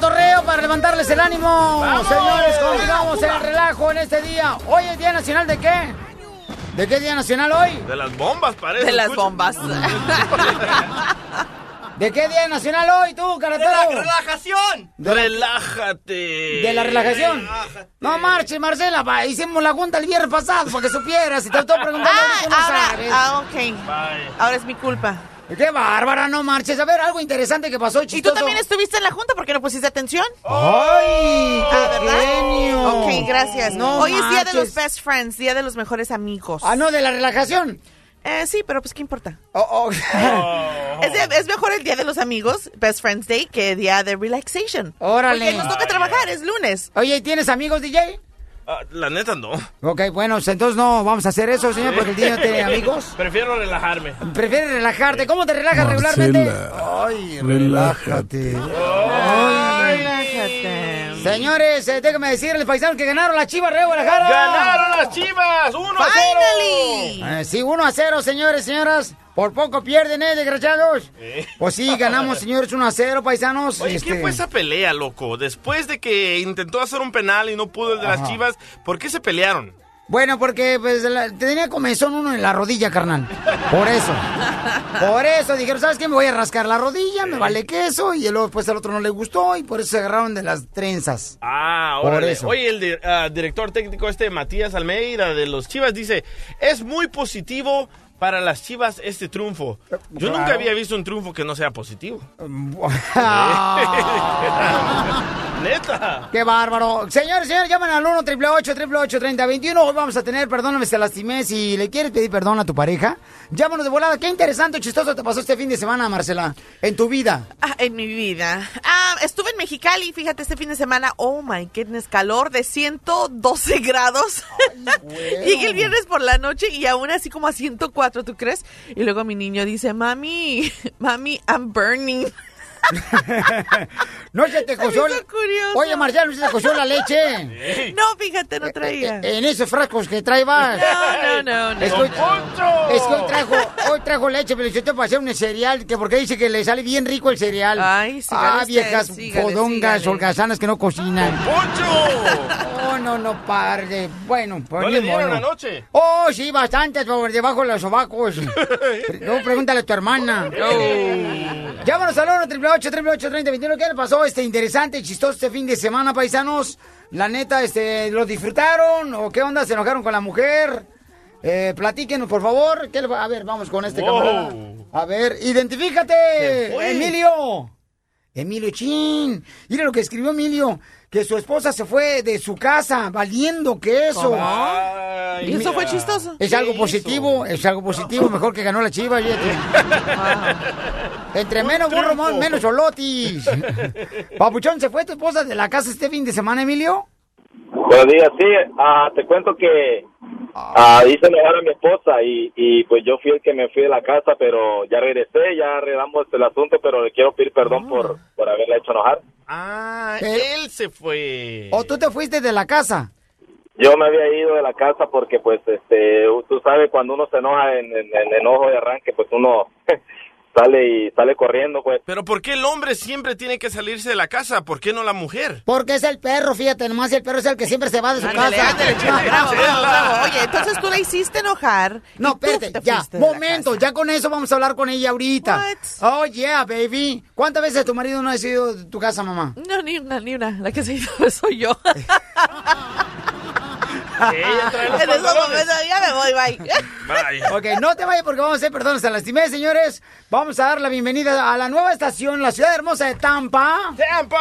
torreo, para levantarles el ánimo. Señores, continuamos el relajo en este día. Hoy es Día Nacional de qué? ¿De qué Día Nacional hoy? De las bombas, parece. De las escucha. bombas. ¿De qué Día Nacional hoy tú, caratero? relajación! ¡Relájate! ¿De la relajación? No marches, Marcela, pa, hicimos la junta el viernes pasado para que supieras y te estoy preguntando Ah, ahorita, no ahora, sabes. ah, ok. Ahora es mi culpa. Qué bárbara, no marches. A ver, algo interesante que pasó, ¿Y chistoso. tú también estuviste en la junta? ¿Por qué no pusiste atención? ¡Ay, qué Ah, ¿verdad? genio! Ok, gracias. No Hoy es día de los best friends, día de los mejores amigos. Ah, no, de la relajación. Eh, sí, pero pues, ¿qué importa? Oh, oh. Es, de- es mejor el día de los amigos, Best Friends Day, que día de relaxation. Órale. Porque nos toca trabajar, es lunes. Oye, ¿tienes amigos, DJ? Ah, la neta, no. Ok, bueno, entonces no vamos a hacer eso, señor, porque el DJ no tiene amigos. Prefiero relajarme. Prefieres relajarte. ¿Cómo te relajas regularmente? Ay, relájate. Ay. Señores, eh, déjenme decirles, paisanos, que ganaron las Chivas de Guadalajara. ¡Ganaron las chivas! ¡Uno a cero! Finally. Eh, sí, 1 a 0, señores, señoras. Por poco pierden, ¿eh, desgraciados? Pues sí, ganamos, señores, 1 a 0, paisanos. Oye, Este, ¿qué fue esa pelea, loco? Después de que intentó hacer un penal y no pudo el de las Ajá. chivas, ¿por qué se pelearon? Bueno, porque pues la- tenía comezón uno en la rodilla, carnal. Por eso. Por eso dijeron, ¿sabes qué? Me voy a rascar la rodilla, me vale queso. Y luego después al otro no le gustó y por eso se agarraron de las trenzas. Ah, Por órale. eso. Oye, el ah, director técnico este, Matías Almeida, de los Chivas, dice, es muy positivo para las Chivas este triunfo. Yo nunca había visto un triunfo que no sea positivo. Neta. ¡Qué bárbaro! Señores, señores, llaman al 1 888 3021 Hoy vamos a tener, perdóname, se lastimé. Si le quieres pedir perdón a tu pareja, llámanos de volada. Qué interesante, chistoso te pasó este fin de semana, Marcela, en tu vida. Ah, en mi vida. Ah, estuve en Mexicali, fíjate, este fin de semana. Oh my goodness, calor de 112 grados. Llegué el viernes por la noche y aún así como a 104, ¿tú crees? Y luego mi niño dice, mami, mami, I'm burning. No se te coció. Oye, Marcela, no se te coció la leche. No, fíjate, no traía. En esos frascos que trae vas. No, no, no, no. Es que, hoy, es que hoy trajo, hoy trajo leche, pero yo te pasé un cereal, que porque dice que le sale bien rico el cereal. Ay, sígale Ah, viejas sígale. holgazanas que no cocinan. ¡Poncho! Oh, no, no, parde. Bueno, pues ¿No le dieron modo. anoche? Oh, sí, bastantes por debajo de los sobacos. Luego pregúntale a tu hermana. Llámanos al 1 888 3021 ¿Qué le pasó? Este interesante, chistoso este fin de semana, paisanos. La neta, este, ¿lo disfrutaron? ¿O qué onda? ¿Se enojaron con la mujer? Eh, platíquenos, por favor. ¿Qué le va- A ver, vamos con este Wow. camarada. A ver, identifícate. Emilio. Emilio Chin. Mira lo que escribió Emilio. Que su esposa se fue de su casa valiendo queso. Ay, Y eso fue chistoso. Es algo positivo, es algo positivo, mejor que ganó la chiva, fíjate. Entre menos burro, menos solotis. Papuchón, ¿se fue tu esposa de la casa este fin de semana, Emilio? Buenos días, sí, ah, te cuento que ah, hice enojar a mi esposa y, y pues yo fui el que me fui de la casa, pero ya regresé, ya arreglamos el asunto, pero le quiero pedir perdón por, por haberla hecho enojar. Ah, Pero- él se fue. ¿O tú te fuiste de la casa? Yo me había ido de la casa porque pues este, tú sabes, cuando uno se enoja en, en- en enojo de arranque, pues uno sale y sale corriendo, pues. Pero ¿por qué el hombre siempre tiene que salirse de la casa? ¿Por qué no la mujer? Porque es el perro, fíjate, nomás el perro es el que siempre se va de su Ándale, casa. ándale, chela, bravo, bravo, bravo. Oye, entonces tú la hiciste enojar. No, espérate, te ya, momento, ya con eso vamos a hablar con ella ahorita. What? Oh, yeah, baby. ¿Cuántas veces tu marido no ha sido de tu casa, mamá? No, ni una, ni una. La que se hizo soy yo. Ella trae los en esos momentos ya me voy, bye. Vaya. Ok, no te vayas porque vamos a hacer perdones a lastimé, señores. Vamos a dar la bienvenida a la nueva estación, la ciudad hermosa de Tampa. ¡Tampa!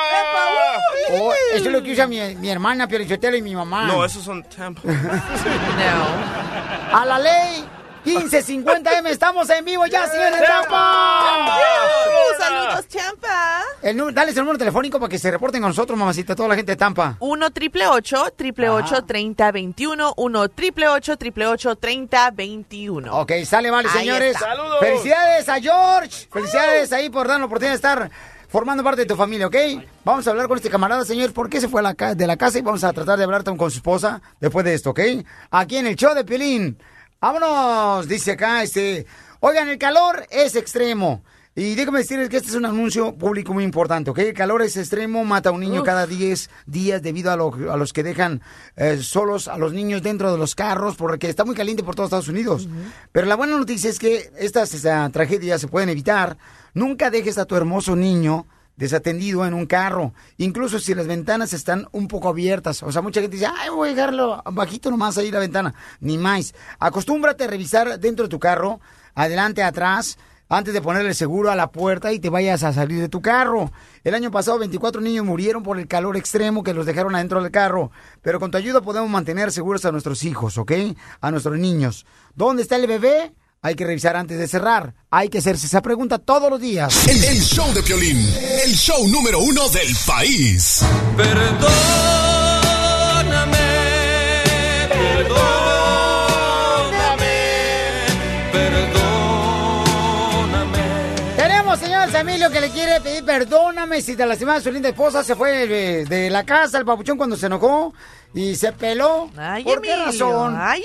Oh, eso es lo que usa mi, mi hermana, Piorichotelo y mi mamá. No, esos son Tampa. No. A la ley 1550M, estamos en vivo ya, señores de Tampa. Uh, saludos, champa. El número, dale el número telefónico para que se reporten con nosotros, mamacita, toda la gente de Tampa. 1 triple 8 triple 8 30 21 1 triple 8 triple 8 30 21 Ok, sale, vale, Ahí señores. está. ¡Saludos! Felicidades a George. Felicidades ahí por dar la oportunidad de estar formando parte de tu familia, ¿ok? Vamos a hablar con este camarada, señor, por qué se fue a la de la casa y vamos a tratar de hablar con su esposa después de esto, ¿ok? Aquí en el show de Piolín. Vámonos, dice acá, este... Oigan, el calor es extremo. Y déjame decirles que este es un anuncio público muy importante, ¿ok? El calor es extremo, mata a un niño cada 10 días debido a, lo- a los que dejan eh, solos a los niños dentro de los carros porque está muy caliente por todos Estados Unidos. Pero la buena noticia es que estas esta, tragedias se pueden evitar. Nunca dejes a tu hermoso niño desatendido en un carro, incluso si las ventanas están un poco abiertas. O sea, mucha gente dice, ay, voy a dejarlo bajito nomás ahí la ventana. Ni más. Acostúmbrate a revisar dentro de tu carro, adelante, atrás, antes de ponerle seguro a la puerta y te vayas a salir de tu carro. El año pasado 24 niños murieron por el calor extremo que los dejaron adentro del carro. Pero con tu ayuda podemos mantener seguros a nuestros hijos, ¿ok? A nuestros niños. ¿Dónde está el bebé? Hay que revisar antes de cerrar. Hay que hacerse esa pregunta todos los días. El, el show de Piolín, el show número uno del país. Perdóname, perdóname, perdóname. Tenemos, señor Emilio, que le quiere pedir perdóname si te lastimaste a su linda esposa. Se fue de, de la casa el papuchón cuando se enojó y se peló. Ay, ¿Por Emilio. qué razón? Ay,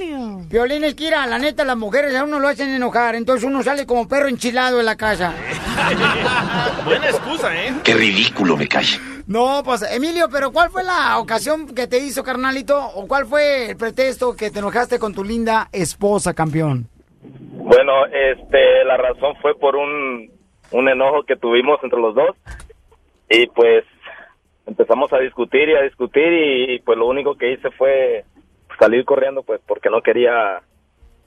Emilio. Violín es que ir la neta, las mujeres a uno lo hacen enojar, entonces uno sale como perro enchilado en la casa. Buena excusa, ¿eh? Qué ridículo me cae. No, pues, Emilio, pero ¿cuál fue la ocasión que te hizo, carnalito? ¿O cuál fue el pretexto que te enojaste con tu linda esposa, campeón? Bueno, este, la razón fue por un, un enojo que tuvimos entre los dos y pues empezamos a discutir y a discutir y, pues lo único que hice fue salir corriendo pues porque no quería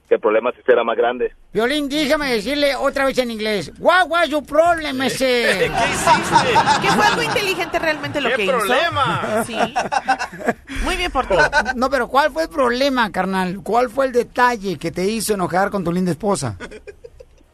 que el problema se hiciera más grande. Violín, déjame decirle otra vez en inglés. What was your problem, ese? ¿Qué hiciste? Que fue algo inteligente realmente lo ¿Qué que problema? hizo. Sí. Muy bien por ti. No, pero ¿cuál fue el problema, carnal? ¿Cuál fue el detalle que te hizo enojar con tu linda esposa?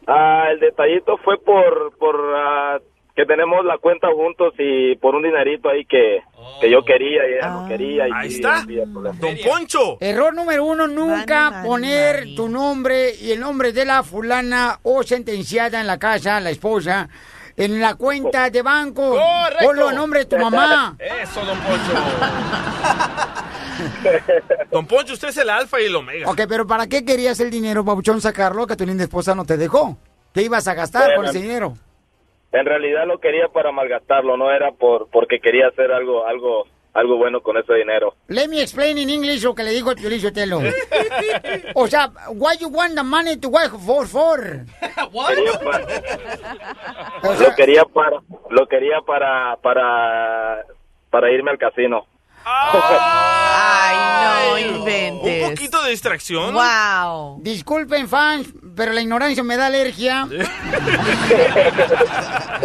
Ah, el detallito fue por, por ah, que tenemos la cuenta juntos y por un dinerito ahí que, que yo quería y ella no Ah. quería. Y Ahí sí, está. Don Poncho. Error número uno, nunca poner tu nombre y el nombre de la fulana o sentenciada en la casa, la esposa, en la cuenta de banco. Correcto. Ponlo a nombre de tu mamá. Eso, don Poncho. Don Poncho, usted es el alfa y el omega. Ok, pero ¿para qué querías el dinero, babuchón, sacarlo que tu linda esposa no te dejó? ¿Qué ibas a gastar con Bueno. ese dinero? En realidad lo quería para malgastarlo, no era por porque quería hacer algo algo algo bueno con ese dinero. Let me explain in English lo que le dijo el Piolín Sotelo. o sea, why you want the money to work for, for? Quería para- O sea, lo quería para lo quería para para para irme al casino. Ay, no inventes. Un poquito de distracción. Wow. Disculpen, fans, pero la ignorancia me da alergia.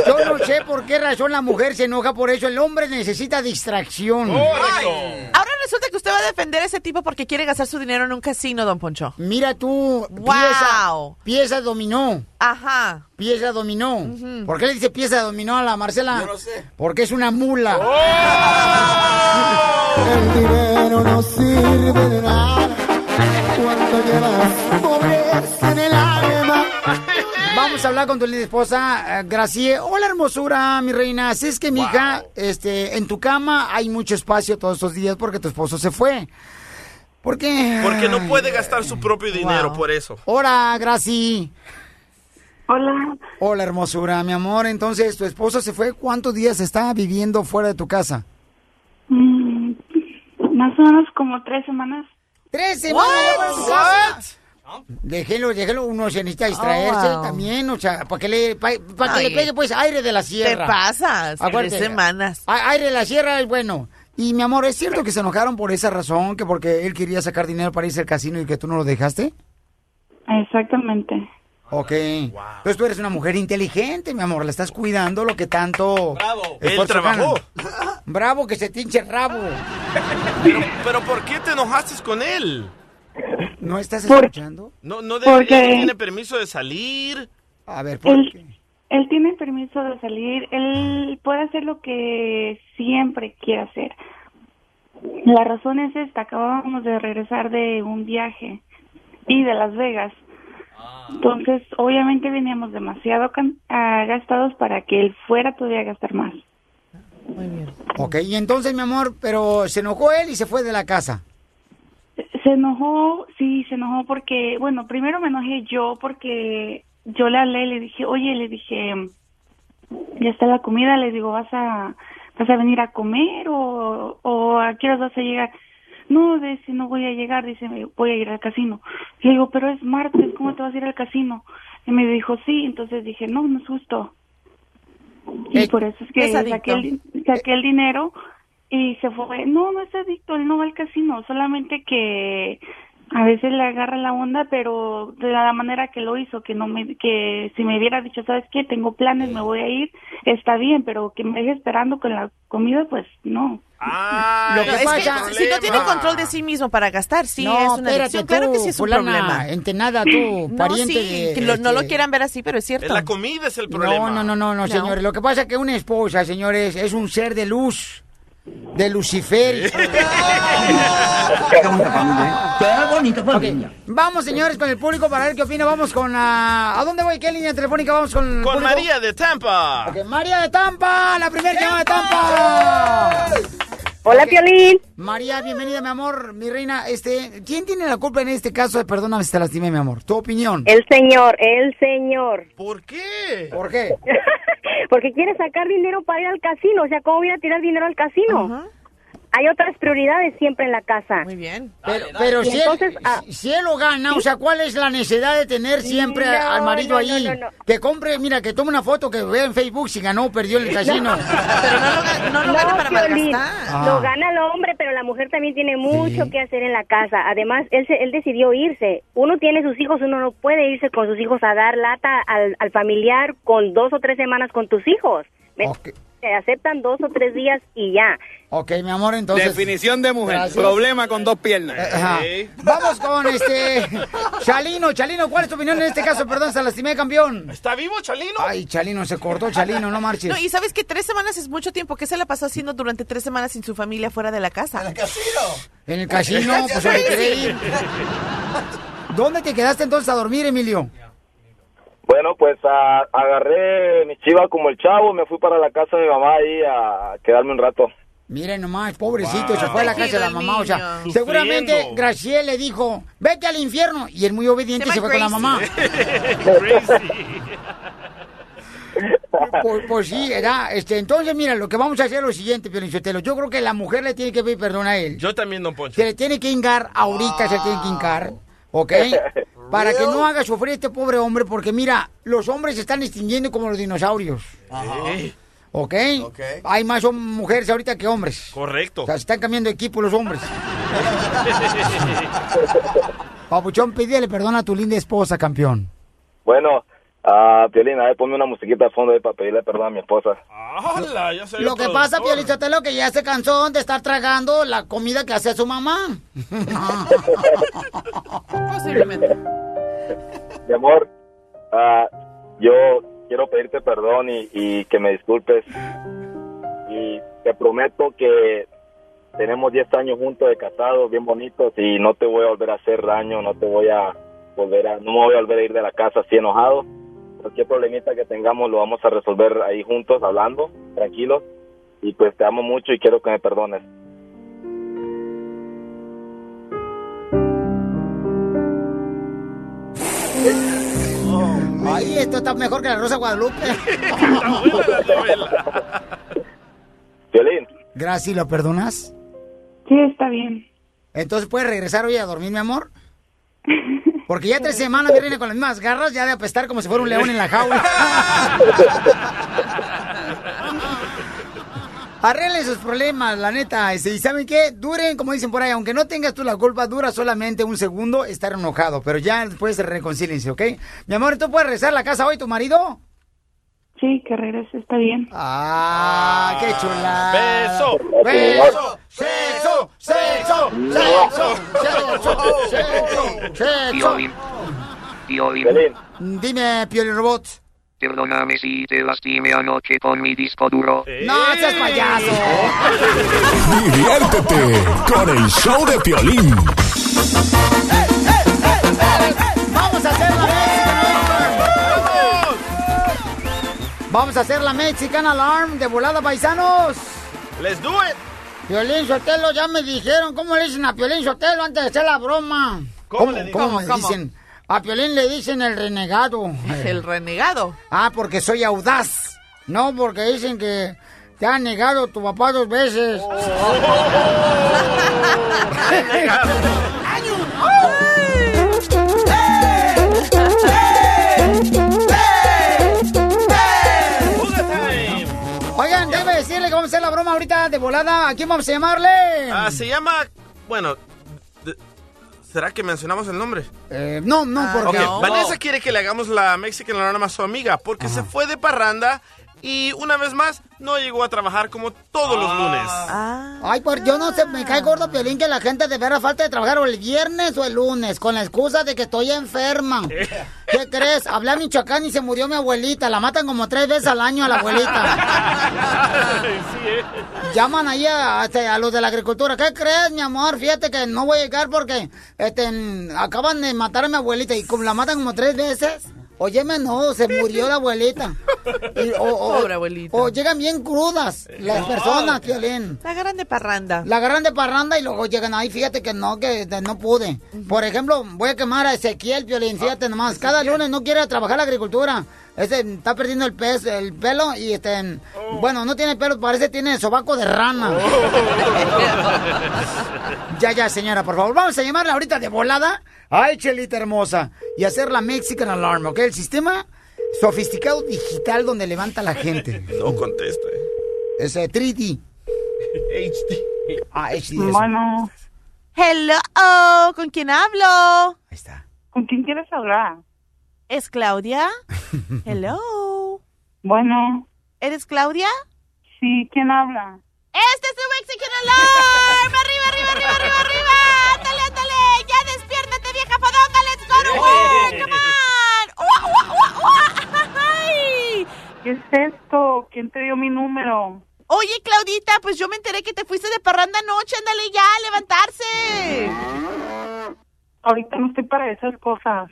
Yo no sé por qué razón la mujer se enoja por eso. El hombre necesita distracción. Ahora resulta que usted va a defender a ese tipo porque quiere gastar su dinero en un casino, don Poncho. Mira tú, Wow. pieza, pieza dominó. Ajá. Pieza dominó. ¿Por qué le dice pieza dominó a la Marcela? Yo no sé. Porque es una mula. El dinero no sirve de nada cuando llevas pobreza en el alma. Vamos a hablar con tu linda esposa, eh, Gracie. Hola, hermosura, mi reina. Así es que, mija, este, en tu cama hay mucho espacio todos estos días porque tu esposo se fue. ¿Por qué? Porque no puede gastar su propio dinero, Wow. por eso. Hola, Gracie. Hola. Hola, hermosura, mi amor. Entonces, ¿tu esposo se fue? ¿Cuántos días está viviendo fuera de tu casa? Más o menos como tres semanas. ¿Tres semanas? Déjelo, déjelo, uno se necesita distraerse Oh, wow. también, o sea, para que le, pa- pa' que le pegue pues aire de la sierra. Te pasas. Acuérdate, Tres semanas. Aire de la sierra es bueno. Y mi amor, ¿es cierto que se enojaron por esa razón? Que porque él quería sacar dinero para irse al casino y que tú no lo dejaste? Exactamente. Ok. Entonces tú eres una mujer inteligente, mi amor. La estás cuidando lo que tanto. Bravo. Él trabajó. ganan. Bravo, que se te hinche el rabo. Pero, pero ¿por qué te enojaste con él? ¿No estás Por- escuchando? No, no Porque- él tiene permiso de salir. A ver, Él, él tiene permiso de salir, él puede hacer lo que siempre quiere hacer. La razón es esta, acabábamos de regresar de un viaje y de Las Vegas. Entonces, obviamente veníamos demasiado ah, gastados para que él fuera todavía a gastar más. Ok, y entonces, mi amor, pero se enojó él y se fue de la casa. Se enojó, sí, se enojó porque, bueno, primero me enojé yo porque yo le hablé y le dije, oye, le dije, ya está la comida, le digo, ¿vas a, vas a venir a comer o, o a qué horas vas a llegar? No, dice, no voy a llegar, dice, "me- voy a ir al casino. Le digo, pero es martes, ¿cómo te vas a ir al casino? Y me dijo, sí, entonces dije, no, no es justo. Y por eso es que es saqué el, saqué el dinero y se fue. No, no es adicto, él no va al casino, solamente que a veces le agarra la onda, pero de la manera que lo hizo, que no me, que si me hubiera dicho, sabes qué, tengo planes, me voy a ir, está bien, pero que me deje esperando con la comida, pues no. Ah, Lo que Es que pasa- si no tiene control de sí mismo para gastar, sí es una adicción. Claro que sí es un fulana, problema. entenada, tú, No, pariente sí, de, que lo- no lo este, quieran ver así, pero es cierto. La comida es el problema. No, no, no, no, no, señores. Lo que pasa es que una esposa, señores, es un ser de luz, de Lucifer. Qué bonita familia, ¿eh? Qué bonita familia. Vamos, señores, con el público para ver qué opina. Vamos con... ah, ¿A dónde voy? ¿Qué línea telefónica vamos con el Con público? María de Tampa. Ok, María de Tampa, la primera llamada de Tampa. Hola, Ok. Piolín. María, bienvenida, mi amor, mi reina. Este, ¿quién tiene la culpa en este caso? Perdóname si te lastimé, mi amor. Tu opinión. El señor, el señor. ¿Por qué? ¿Por qué? Porque quiere sacar dinero para ir al casino. O sea, ¿cómo voy a tirar dinero al casino? Hay otras prioridades siempre en la casa. Muy bien. Pero, pero si, entonces, él, ah, si él lo gana, o sea, ¿cuál es la necesidad de tener siempre No, al marido no, ahí? no, no, no. Que compre, mira, que tome una foto, que vea en Facebook si ganó o perdió el casino. Pero no lo, lo gana para Piolín, malgastar. Ah. Lo gana el hombre, pero la mujer también tiene mucho Sí. que hacer en la casa. Además, él, se- él decidió irse. Uno tiene sus hijos, uno no puede irse con sus hijos a dar lata al, al familiar con dos o tres semanas con tus hijos. ¿Me- Ok. Te aceptan dos o tres días y ya. Ok, mi amor, entonces... Definición de mujer. Gracias. Problema con dos piernas. Ajá. Vamos con este... Chalino, Chalino, ¿cuál es tu opinión en este caso? Perdón, se lastimé, campeón. ¿Está vivo, Chalino? Ay, Chalino, se cortó Chalino, no marches. No, y sabes que tres semanas es mucho tiempo. ¿Qué se la pasó haciendo durante tres semanas sin su familia fuera de la casa? En el casino, pues donde quería ir. ¿Dónde te quedaste entonces a dormir, Emilio? Bueno, pues a- agarré mi chiva como el chavo, me fui para la casa de mi mamá ahí a quedarme un rato. Miren nomás, pobrecito, se fue a la casa de la mamá. O sea, seguramente. Graciela le dijo, vete al infierno. Y él muy obediente Se se fue con la mamá. Pues, pues sí, ¿verdad? Este, entonces, mira, lo que vamos a hacer es lo siguiente, Piolinchotelo. Yo creo que la mujer le tiene que pedir perdón a él. Yo también, don Poncho. Se le tiene que hincar, ahorita se le tiene que hincar, ¿ok? Para que no haga sufrir a este pobre hombre, porque mira, los hombres se están extinguiendo como los dinosaurios. Eh, ¿Ok? Hay más mujeres ahorita que hombres. Correcto. O sea, se están cambiando de equipo los hombres. Papuchón, pídele perdón a tu linda esposa, campeón. Bueno, a Piolín, a ver, ponme una musiquita de fondo ahí para pedirle perdón a mi esposa. ¡Hala! Ya soy Lo que pasa, productor. Piolichotelo, que ya se cansó de estar tragando la comida que hace su mamá. Posiblemente. Mi amor, ah, yo quiero pedirte perdón y, y que me disculpes. Y te prometo que tenemos 10 años juntos de casados, bien bonitos, y no te voy a volver a hacer daño, no te voy a volver a, no me voy a volver a ir de la casa así enojado. Cualquier problemita que tengamos lo vamos a resolver ahí juntos, hablando, tranquilos. Y pues te amo mucho y quiero que me perdones. Ay, esto está mejor que la Rosa Guadalupe. Violín. Gracias, ¿lo perdonas? Sí, está bien. Entonces, ¿puedes regresar hoy a dormir, mi amor? Porque ya tres semanas me viene con las mismas garras, ya de apestar como si fuera un león en la jaula. Arreglen sus problemas, la neta. este, Y ¿saben qué? Duren, como dicen por ahí, aunque no tengas tú la culpa, dura solamente un segundo estar enojado. Pero ya después reconcílense, ¿ok? Mi amor, ¿tú puedes regresar a la casa hoy, tu marido? Sí, que regrese, está bien. Ah, qué chula. Beso. Beso. Sexo. Sexo. Sexo. Sexo. Sexo. Piolín. Piolín. Dime, Pioli Robot. Perdóname si te lastimé anoche con mi disco duro. No, seas payaso. Diviértete con el show de Piolín. Vamos a hacer la Mexican Alarm. Vamos a hacer la Mexican Alarm de volada, paisanos. Let's do it. Piolín Sotelo, ya me dijeron, ¿cómo le dicen a Piolín Sotelo antes de hacer la broma? ¿Cómo le dicen? ¿Cómo, ¿Cómo? dicen? A Piolín le dicen el renegado. El renegado. Ah, porque soy audaz. No, porque dicen que te ha negado tu papá dos veces. Oigan, vamos a hacer la broma ahorita de volada. ¿A quién vamos a llamarle? Ah, se llama. Bueno. ¿Será que mencionamos el nombre? Eh, no, no, porque... Ok, Vanessa quiere que le hagamos la Mexican Alarm a su amiga porque se fue de parranda y una vez más no llegó a trabajar como todos los lunes. Ah. Ay, pues yo no sé, me cae gordo, Piolín, que la gente de veras falta de trabajar o el viernes o el lunes, con la excusa de que estoy enferma. ¿Qué crees? Hablé a Michoacán y se murió mi abuelita. La matan como tres veces al año a la abuelita. Llaman ahí a, este, a los de la agricultura. ¿Qué crees, mi amor? Fíjate que no voy a llegar porque este, acaban de matar a mi abuelita y como la matan como tres veces. Óyeme, no, se murió la abuelita. Y- o, o- Pobre abuelita. O llegan bien crudas las personas, Piolín. La agarran de parranda. La agarran de parranda y luego llegan ahí, fíjate que no, que de- no pude. Por ejemplo, voy a quemar a Ezequiel Piolín, fíjate nomás. Cada lunes no quiere trabajar la agricultura. Ese está perdiendo el pez, el pelo y este, bueno, no tiene pelo, parece tiene sobaco de rana. ya, ya, señora, por favor, vamos a llamarla ahorita de volada. Ay, Chelita hermosa. Y hacer la Mexican Alarm, ¿ok? El sistema sofisticado digital donde levanta a la gente. No contesta. eh. Es eh, 3D. HD. Ah, HD. es- Bueno, Hello, ¿con quién hablo? ¿con quién quieres hablar? ¿Es Claudia? Hello. Bueno, ¿Eres Claudia? sí, ¿quién habla? Este es tu Mexican Alarm. Arriba, arriba, arriba, arriba, arriba. Ándale, ándale. Ya despiértate, vieja fodonga. Let's go to work. Come on. Ua, ua, ua, ua. Ay. ¿Qué es esto? ¿Quién te dio mi número? Oye, Claudita, pues yo me enteré que te fuiste de parranda anoche. Ándale ya, a levantarse. Ahorita no estoy para esas cosas.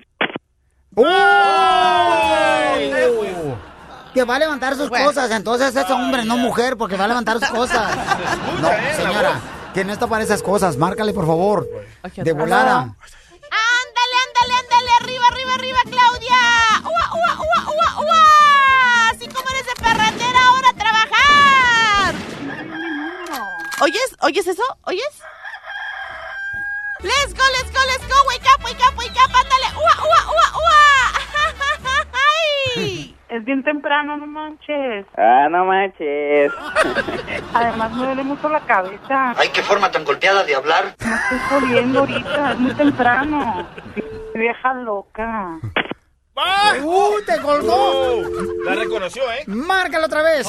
Que va a levantar sus cosas, entonces es hombre, no mujer, porque va a levantar sus cosas. No, señora, que no está para esas cosas, márcale por favor. De volada. Ándale, ándale, ándale. Arriba, arriba, arriba, Claudia. Ua, ua, ua, ua, ua. Así como eres de parrandera, ahora a trabajar. ¿Oyes? ¿Oyes eso? ¿Oyes? Let's go, let's go, let's go. Wake up, wake up, wake up. Ándale. Ua, ua, ua, ua. Ay. Es bien temprano, no manches. Ah, no manches. Además me duele mucho la cabeza. Ay, qué forma tan golpeada de hablar. No estoy jodiendo ahorita, es muy temprano. Vieja loca. ¡Uh, te colgó! La reconoció, ¿eh? Márcalo otra vez.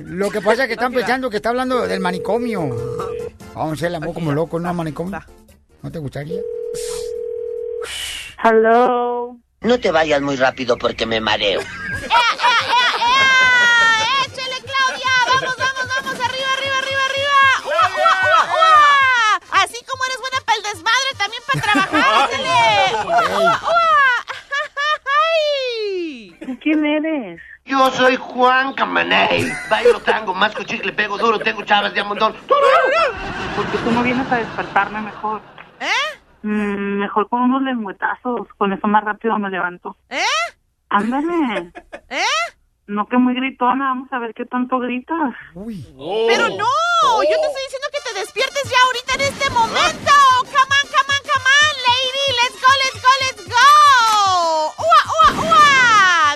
Lo que pasa es que están pensando que está hablando del manicomio. Vamos a hacer el amor como loco, ¿no? Manicomio. ¿No te gustaría? Hello. No te vayas muy rápido porque me mareo. ¡Échale, Claudia! ¡Vamos, vamos, vamos! ¡Arriba, arriba, arriba, arriba! ¡Ua, ua, ua! Así como eres buena para el desmadre, también para trabajar. ¡Échale! ¡Ay! ¿Tú quién eres? Yo soy Juan Camaney. Bailo tango, masco chicle, pego duro, tengo chavas de un montón. Porque tú no vienes a despertarme mejor. ¿Eh? Mm, mejor con unos lengüetazos. Con eso más rápido me levanto. ¿Eh? Ándale. ¿Eh? No que muy gritona, vamos a ver qué tanto gritas. Pero no, yo te estoy diciendo que te despiertes ya ahorita en este momento. Come on, come on, come on, lady. Let's go, let's go, let's go. ¡Ua, ua, ua!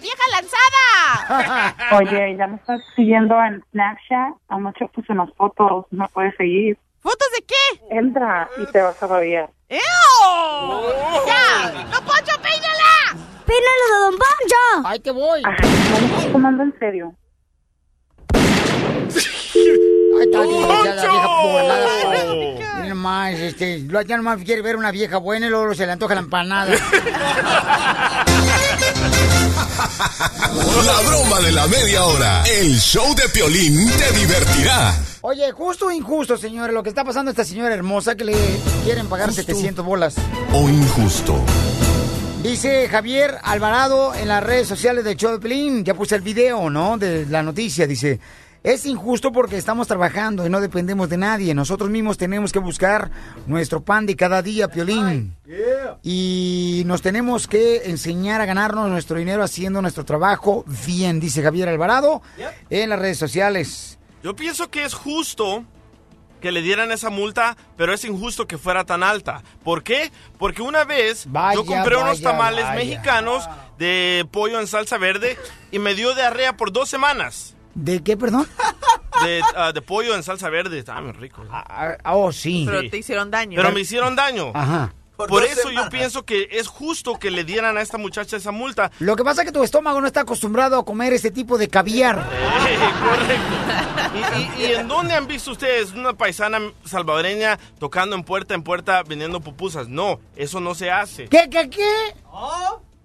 ¡Vieja lanzada! Oye, ya me estás siguiendo en Snapchat. Anoche puse unas fotos, me puedes seguir. ¿Fotos de qué? Entra y te vas a rabiar. ¡Ew! ¡Ya! ¡No, Poncho, peínala! ¡Peínalo de Don Poncho! ¡Ahí te voy! No me estás tomando en serio. Ahí está, desgraciada, la vieja nomás, este, lo- ya nomás quiere ver una vieja buena y luego se le antoja la empanada. La broma de la media hora. El show de Piolín te divertirá. Oye, justo o injusto, señores, lo que está pasando a esta señora hermosa que le quieren pagar 700 bolas. O injusto. Dice Javier Alvarado en las redes sociales del show de Pelín, ya puse el video, ¿no? De la noticia, dice, es injusto porque estamos trabajando y no dependemos de nadie. Nosotros mismos tenemos que buscar nuestro pan de cada día, Piolín. Y nos tenemos que enseñar a ganarnos nuestro dinero haciendo nuestro trabajo bien, dice Javier Alvarado en las redes sociales. Yo pienso que es justo que le dieran esa multa, pero es injusto que fuera tan alta. ¿Por qué? Porque una vez Vaya, yo compré unos tamales vaya. mexicanos de pollo en salsa verde y me dio diarrea por dos semanas. ¿De qué, perdón? De, ah, de pollo en salsa verde. Estaba muy rico. Ah, oh, sí. Pero te hicieron daño. Pero me hicieron daño. Ajá. Por, eso yo pienso que es justo que le dieran a esta muchacha esa multa. Lo que pasa es que tu estómago no está acostumbrado a comer este tipo de caviar. ¿Y, y, y en dónde han visto ustedes una paisana salvadoreña tocando en puerta en puerta vendiendo pupusas? No, eso no se hace. ¿Qué, qué, qué?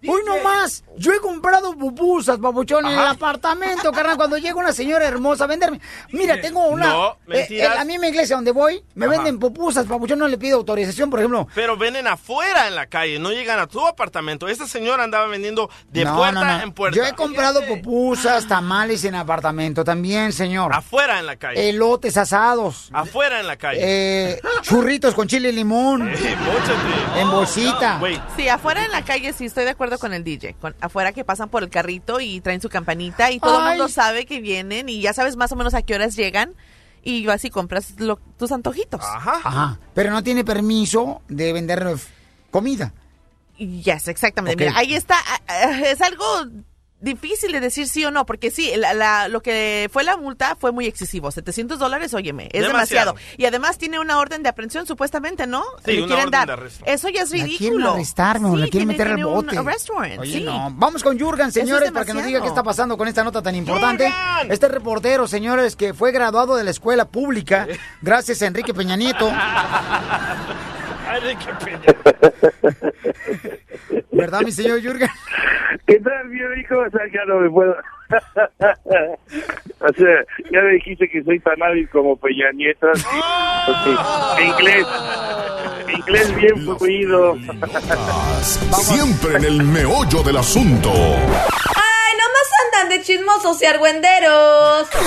Hoy no más. Yo he comprado pupusas, babuchón, en el apartamento, carnal. Cuando llega una señora hermosa a venderme. Mira, tengo una. No, eh, mentiras. eh, a mí en mi iglesia donde voy, me Ajá. venden pupusas, babuchón. No le pido autorización, por ejemplo. Pero venden afuera en la calle, no llegan a tu apartamento. Esta señora andaba vendiendo de No, puerta no, no. en puerta. Yo he comprado pupusas, tamales en apartamento también, señor. Afuera en la calle. Elotes asados. Afuera en la calle. Eh, churritos con chile y limón. En bolsita. Sí, afuera en la calle sí estoy de acuerdo con el DJ. Con, afuera que pasan por el carrito y traen su campanita y todo el mundo sabe que vienen y ya sabes más o menos a qué horas llegan y vas y compras lo- tus antojitos. Ajá. Pero no tiene permiso de vender eh, comida. Yes, exactamente. Mira, ahí está. ah, ah, Es algo difícil de decir sí o no, porque sí, la- la- lo que fue la multa fue muy excesivo. 700 dólares, óyeme, es demasiado. Demasiado. Y además tiene una orden de aprehensión, supuestamente, ¿no? Sí, Le una quieren orden dar. de arresto. Eso ya es La quieren ridículo. arrestarme o la Sí, quieren tiene- meter al bote. Oye, sí. no. Vamos con Jurgen, es señores, para que nos diga qué está pasando con esta nota tan importante. Este reportero, señores, que fue graduado de la escuela pública gracias a Enrique Peña Nieto. Ay, qué pena. ¿Verdad, mi señor Jurgen? ¿Qué tal, mi hijo? O sea, ya no me puedo. o sea, ya me dijiste que soy tan hábil como Peña Nieto. Ok, Inglés. Inglés bien fluido. Siempre en el meollo del asunto. ¡Ay, nomás andan de chismosos y argüenderos!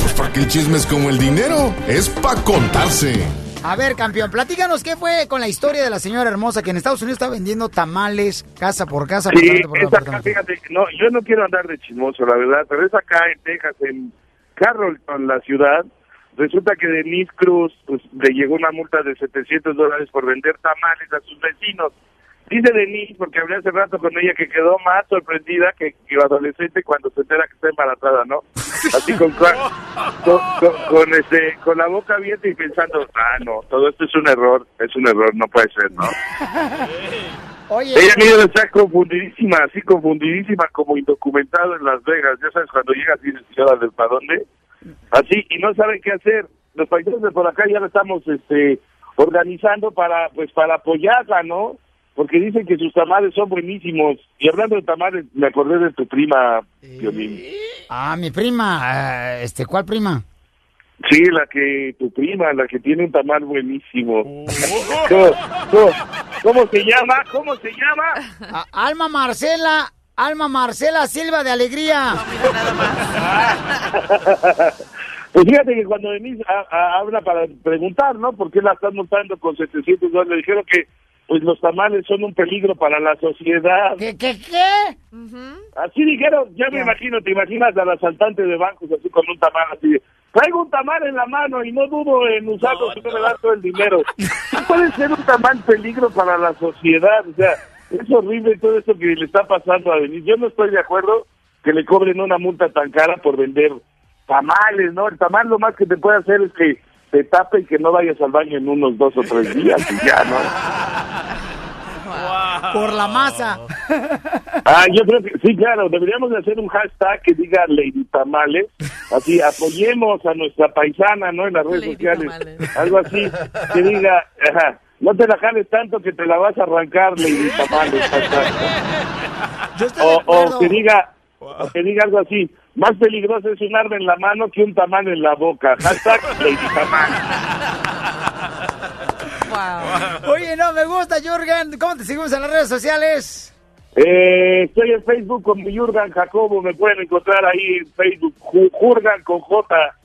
Pues porque el chisme es como el dinero, es para contarse. A ver, campeón, platícanos qué fue con la historia de la señora hermosa que en Estados Unidos está vendiendo tamales casa por casa, Sí, por acá, fíjate, no, yo no quiero andar de chismoso, la verdad, pero es acá en Texas, en Carrollton, la ciudad. Resulta que Denise Cruz pues, le llegó una multa de 700 dólares por vender tamales a sus vecinos. Dice Denise, porque hablé hace rato con ella, que quedó más sorprendida que, que la adolescente cuando se entera que está embarazada, ¿no? Así con, con, con, con, este, con la boca abierta y pensando, ah, no, todo esto es un error, es un error, no puede ser, ¿no? Oye, Ella mira, está confundidísima, así confundidísima como indocumentado en Las Vegas. Ya sabes, cuando llegas y dices, "¿Y para dónde? Así, y no sabe qué hacer. Los países de por acá ya lo estamos este, organizando para, pues, para apoyarla, ¿no? Porque dicen que sus tamales son buenísimos. Y hablando de tamales, me acordé de tu prima, Violín. Ah, mi prima, ah, este, ¿cuál prima? Sí, la que, tu prima, la que tiene un tamal buenísimo. ¿Cómo, cómo- cómo se llama? ¿Cómo se llama? A- Alma Marcela, Alma Marcela Silva de Alegría. Pues fíjate que cuando Denise ha- ha- habla para preguntar, ¿no? ¿Por qué la están montando con 700 dólares? Le dijeron que pues los tamales son un peligro para la sociedad. ¿Qué, qué, qué? Así dijeron, ya me imagino, te imaginas al asaltante de bancos así con un tamal así, de, traigo un tamal en la mano y no dudo en usarlo si no me das todo el dinero. No puede ser un tamal peligro para la sociedad, o sea, es horrible todo esto que le está pasando a Denise. Yo no estoy de acuerdo que le cobren una multa tan cara por vender tamales, ¿no? El tamal lo más que te puede hacer es que te tape y que no vayas al baño en unos dos o tres días y ya, ¿no? Por la masa. Ah, yo creo que sí, claro, deberíamos de hacer un hashtag que diga Lady Tamales, así apoyemos a nuestra paisana, ¿no? En las redes sociales, algo así, que diga, ajá, no te la jales tanto que te la vas a arrancar, Lady Tamales. hashtag. O, o que diga, o que diga algo así, más peligroso es un arma en la mano que un tamal en la boca. Hashtag Lady Tamal. Oye, no, me gusta, Jürgen. ¿Cómo te seguimos en las redes sociales? Eh, estoy en Facebook con mi Jurgan Jacobo, me pueden encontrar ahí en Facebook, Jurgan con J.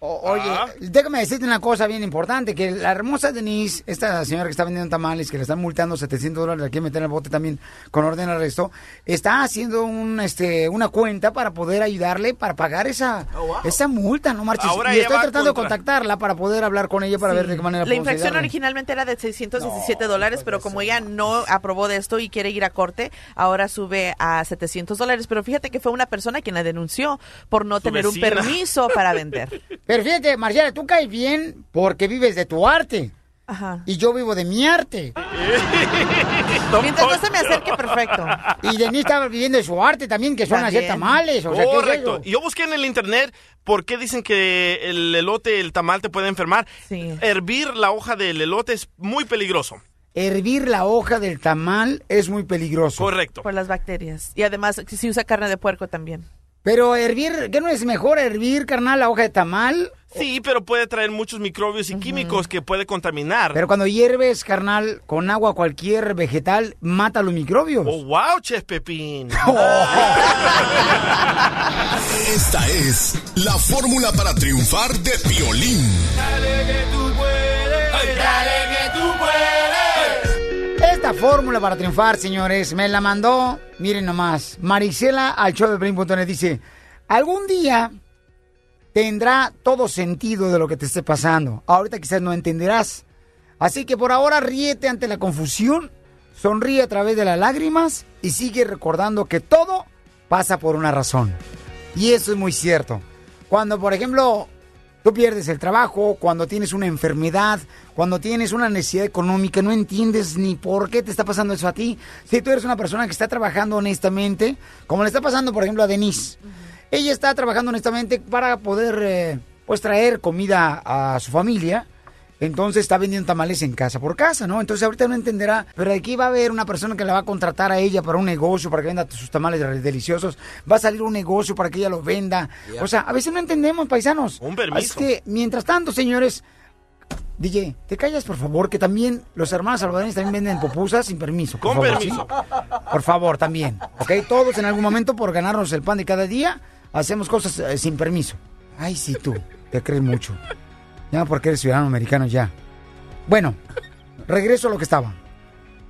O- oye, déjame decirte una cosa bien importante, que la hermosa Denise, esta señora que está vendiendo tamales, que le están multando 700 dólares, la quiere meter en el bote también con orden de arresto, está haciendo un, este, una cuenta para poder ayudarle para pagar esa, esa multa, no marches. Ahora y estoy tratando de contactarla para poder hablar con ella para ver de qué manera La infracción ayudarle. originalmente era de 617 dólares, pero como ella no aprobó de esto y quiere ir a corte, ahora sube a 700 dólares. Pero fíjate que fue una persona quien la denunció por no tener un permiso para vender. Pero fíjate, Marciala, tú caes bien porque vives de tu arte. Ajá. Y yo vivo de mi arte. Mientras no se me acerque, perfecto. Y Denise estaba viviendo de su arte también, que son hacer tamales. O sea, ¿qué es Correcto. eso? Y Yo busqué en el internet por qué dicen que el elote, el tamal te puede enfermar. Hervir la hoja del elote es muy peligroso. Hervir la hoja del tamal es muy peligroso. Correcto. Por las bacterias. Y además, si usa carne de puerco también. Pero hervir, ¿qué no es mejor hervir, carnal, la hoja de tamal? Sí, pero puede traer muchos microbios y químicos que puede contaminar. Pero cuando hierves, carnal, con agua cualquier vegetal, mata los microbios. Oh, wow, Chef Pepín. Esta es la fórmula para triunfar de Piolín. Esta fórmula para triunfar, señores, me la mandó, miren nomás, Marisela al show de Blink.net dice, algún día tendrá todo sentido de lo que te esté pasando. Ahorita quizás no entenderás. Así que por ahora ríete ante la confusión, sonríe a través de las lágrimas y sigue recordando que todo pasa por una razón. Y eso es muy cierto. Cuando, por ejemplo, tú pierdes el trabajo, cuando tienes una enfermedad, cuando tienes una necesidad económica, no entiendes ni por qué te está pasando eso a ti. Si tú eres una persona que está trabajando honestamente, como le está pasando, por ejemplo, a Denise. Ella está trabajando honestamente para poder, eh, pues, traer comida a su familia. Entonces está vendiendo tamales en casa por casa, ¿no? Entonces ahorita no entenderá, pero aquí va a haber una persona que la va a contratar a ella para un negocio, para que venda sus tamales deliciosos. Va a salir un negocio para que ella los venda. Ya. O sea, a veces no entendemos, paisanos. Un permiso. Así que, mientras tanto, señores, DJ, te callas, por favor, que también los hermanos salvadoreños también venden pupusas sin permiso. Con favor, permiso. ¿sí? Por favor, también. ¿Ok? Todos en algún momento, por ganarnos el pan de cada día, hacemos cosas eh, sin permiso. Ay, sí, tú. Te crees mucho. Ya porque eres ciudadano americano ya. Bueno, regreso a lo que estaba.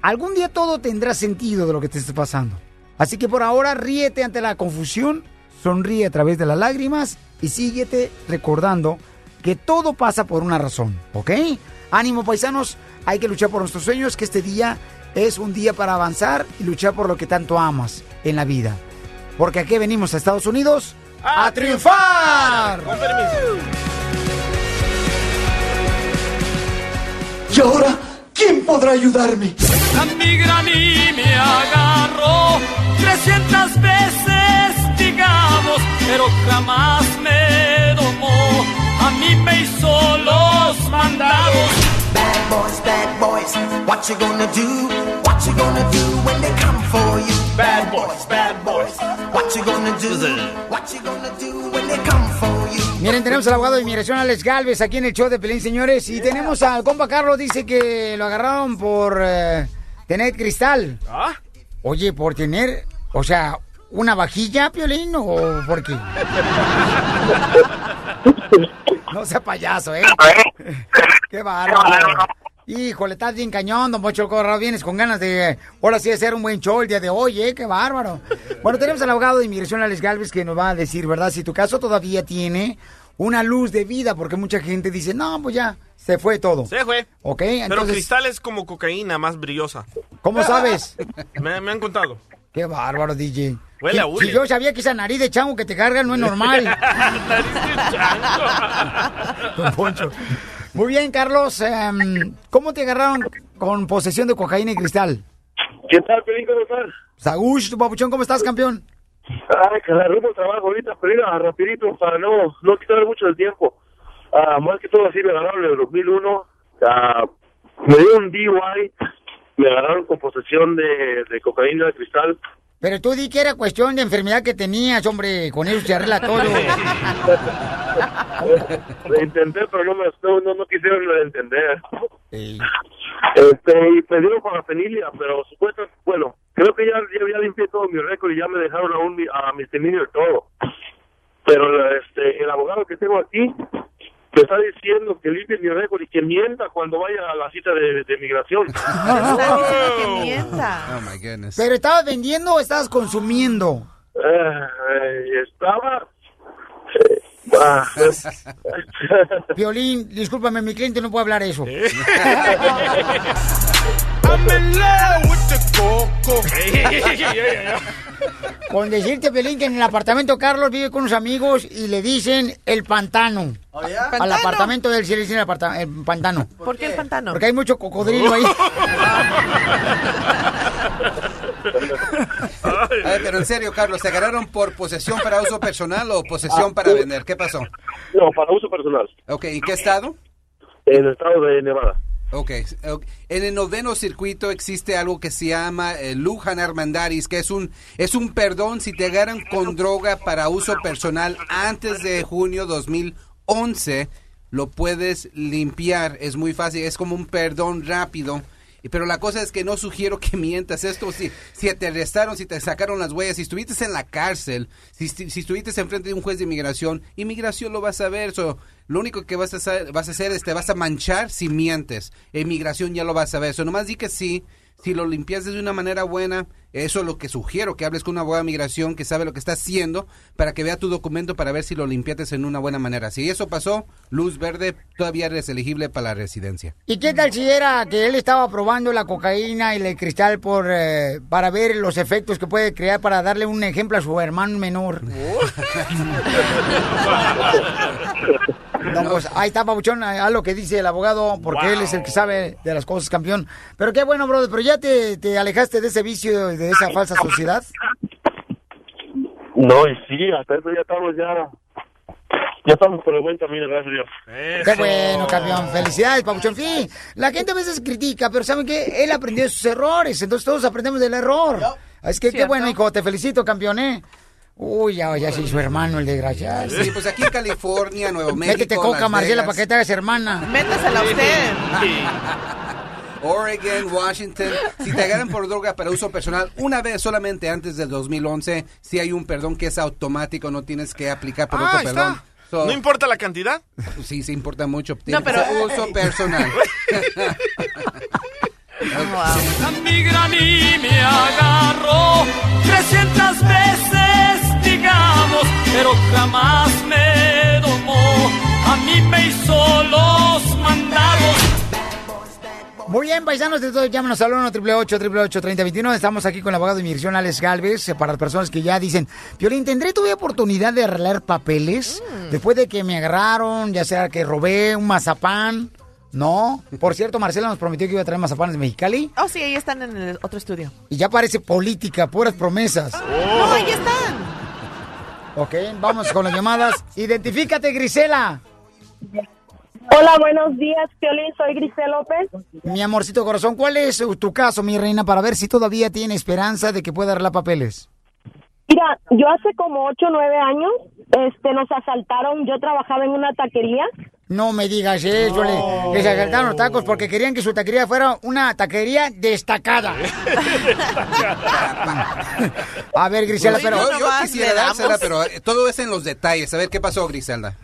Algún día todo tendrá sentido de lo que te esté pasando. Así que por ahora ríete ante la confusión, sonríe a través de las lágrimas y síguete recordando que todo pasa por una razón, ¿ok? Ánimo paisanos, hay que luchar por nuestros sueños, que este día es un día para avanzar y luchar por lo que tanto amas en la vida. Porque aquí venimos a Estados Unidos a, triunfar. Con permiso. ¿Y ahora quién podrá ayudarme? La migra a mí me agarró 300 veces, digamos, pero jamás me domó. A mí me hizo los mandados. Bad boys, bad boys, what you gonna do? What you gonna do when they come for you? Bad boys, bad boys, what you gonna do? What you gonna do when they come for you? Miren, tenemos al abogado de inmigración Alex Galvez aquí en el show de Pelín, señores. Y tenemos al compa Carlos, dice que lo agarraron por eh, tener cristal. ¿Ah? Oye, por tener, o sea, una vajilla, Piolín, o por qué? No sea payaso, ¿eh? Qué bárbaro. Híjole, estás bien cañón, don Pocho Corrado. Vienes con ganas de, ahora sí, hacer un buen show el día de hoy, ¿eh? Qué bárbaro. Bueno, tenemos al abogado de inmigración, Alex Galvez, que nos va a decir, ¿verdad? Si tu caso todavía tiene una luz de vida, porque mucha gente dice, no, pues ya, se fue todo. Se fue. Ok, Pero entonces, cristal es como cocaína, más brillosa. ¿cómo sabes? Me, me han contado. Qué bárbaro, DJ. Huele a Si-. Si yo sabía que esa nariz de chango que te cargan no es normal. Don Poncho. Muy bien, Carlos. em, ¿Cómo te agarraron con posesión de cocaína y cristal? ¿Qué tal, Pelín? ¿Cómo estás? Sagush, tu papuchón, ¿cómo estás, campeón? Ay, que la rumbo trabajo ahorita, pero mira, rapidito, para no, no quitar mucho el tiempo. Ah, más que todo así me agarraron en el 2001, ah, me dio un DUI, me agarraron con posesión de, de cocaína de cristal. Pero tú di que era cuestión de enfermedad que tenías, hombre. Con eso se arregla todo. Lo intenté, pero no me no, no, no quisieron entender. Este, y pidieron para fenilia, pero supuestamente, bueno, creo que ya, ya, ya limpié todo mi récord y ya me dejaron aún mi, a misdemeanor todo. Pero este, el abogado que tengo aquí me está diciendo que limpie mi récord y que mienta cuando vaya a la cita de, de migración. que mienta. Oh my goodness. ¿Pero estabas vendiendo o estabas consumiendo? Eh, estaba... eh, ah, Violín, discúlpame, mi cliente no puede hablar eso. Con decirte, Violín, que en el apartamento Carlos vive con unos amigos y le dicen el pantano. Al ¿Pantano? apartamento del cielo le dicen el, aparta- el pantano. ¿Por qué el pantano? Porque hay mucho cocodrilo ahí. A ver, pero en serio, Carlos, ¿te agarraron por posesión para uso personal o posesión para vender? ¿Qué pasó? no, para uso personal, Ok, ¿en qué estado? en el estado de Nevada. Ok, ok. en el noveno circuito existe algo que se llama eh, Lujan Armandaris, que es un es un perdón si te agarran con droga para uso personal antes de junio 2011, lo puedes limpiar, es muy fácil, es como un perdón rápido. Pero la cosa es que no sugiero que mientas esto. Si, si te arrestaron, si te sacaron las huellas, si estuviste en la cárcel, si, si estuviste enfrente de un juez de inmigración, inmigración lo vas a ver. So, lo único que vas a hacer, vas a hacer es te vas a manchar si mientes. Inmigración ya lo vas a ver. So, nomás di que sí. Si lo limpias de una manera buena, eso es lo que sugiero, que hables con una abogada de migración que sabe lo que está haciendo para que vea tu documento para ver si lo limpiaste en una buena manera. Si eso pasó, luz verde, todavía eres elegible para la residencia. ¿Y qué tal si era que él estaba probando la cocaína y el cristal por eh, para ver los efectos que puede crear para darle un ejemplo a su hermano menor? No, pues ahí está, Pabuchón, a lo que dice el abogado, porque él es el que sabe de las cosas, campeón. Pero qué bueno, brother, pero ya te, te alejaste de ese vicio, de esa falsa sociedad. No, y sí, hasta eso ya estamos ya... Ya estamos por el buen camino, gracias a Dios. Qué bueno, campeón. Felicidades, Pabuchón. Sí, la gente a veces critica, pero ¿saben qué? Él aprendió de sus errores, entonces todos aprendemos del error. Es que qué bueno, hijo, te felicito, campeón, ¿eh? Uy, ya, ya se hizo hermano el desgraciado. Sí, pues aquí en California, Nuevo México. Métete coca, Las Marcela, Vegas, para que te hagas hermana. Métasela usted. Oregon, Washington. Si te agarran por droga para uso personal, una vez solamente antes del 2011, si hay un perdón que es automático, no tienes que aplicar por Ah, otro ahí perdón. está. So- ¿No importa la cantidad? Sí, sí importa mucho. No, pero- ser uso personal. A pero jamás me domó. A mí me hizo los mandados. Muy bien, paisanos, de todo, llámanos al 1 888 3021 Estamos aquí con el abogado de inmigración, Alex Galvez, eh, para las personas que ya dicen, Piolín, ¿tendré todavía oportunidad de arreglar papeles? Después de que me agarraron, ya sea que robé un mazapán, ¿no? Por cierto, Marcela nos prometió que iba a traer mazapanes de Mexicali. Oh, sí, ahí están en el otro estudio. Y ya parece política, puras promesas. No, ahí están. Ok, vamos con las llamadas. Identifícate, Grisela. Hola, buenos días, Piolín. Soy Grisel López. Mi amorcito corazón, ¿cuál es tu caso, mi reina, para ver si todavía tiene esperanza de que pueda arreglar papeles? Mira, yo hace como 8 o 9 años este, nos asaltaron. Yo trabajaba en una taquería. No me digas eso, le- les asaltaron los tacos porque querían que su taquería fuera una taquería destacada. A ver, Grisela, pero... yo, yo quisiera dársela, pero eh, todo es en los detalles. A ver, ¿qué pasó, Griselda?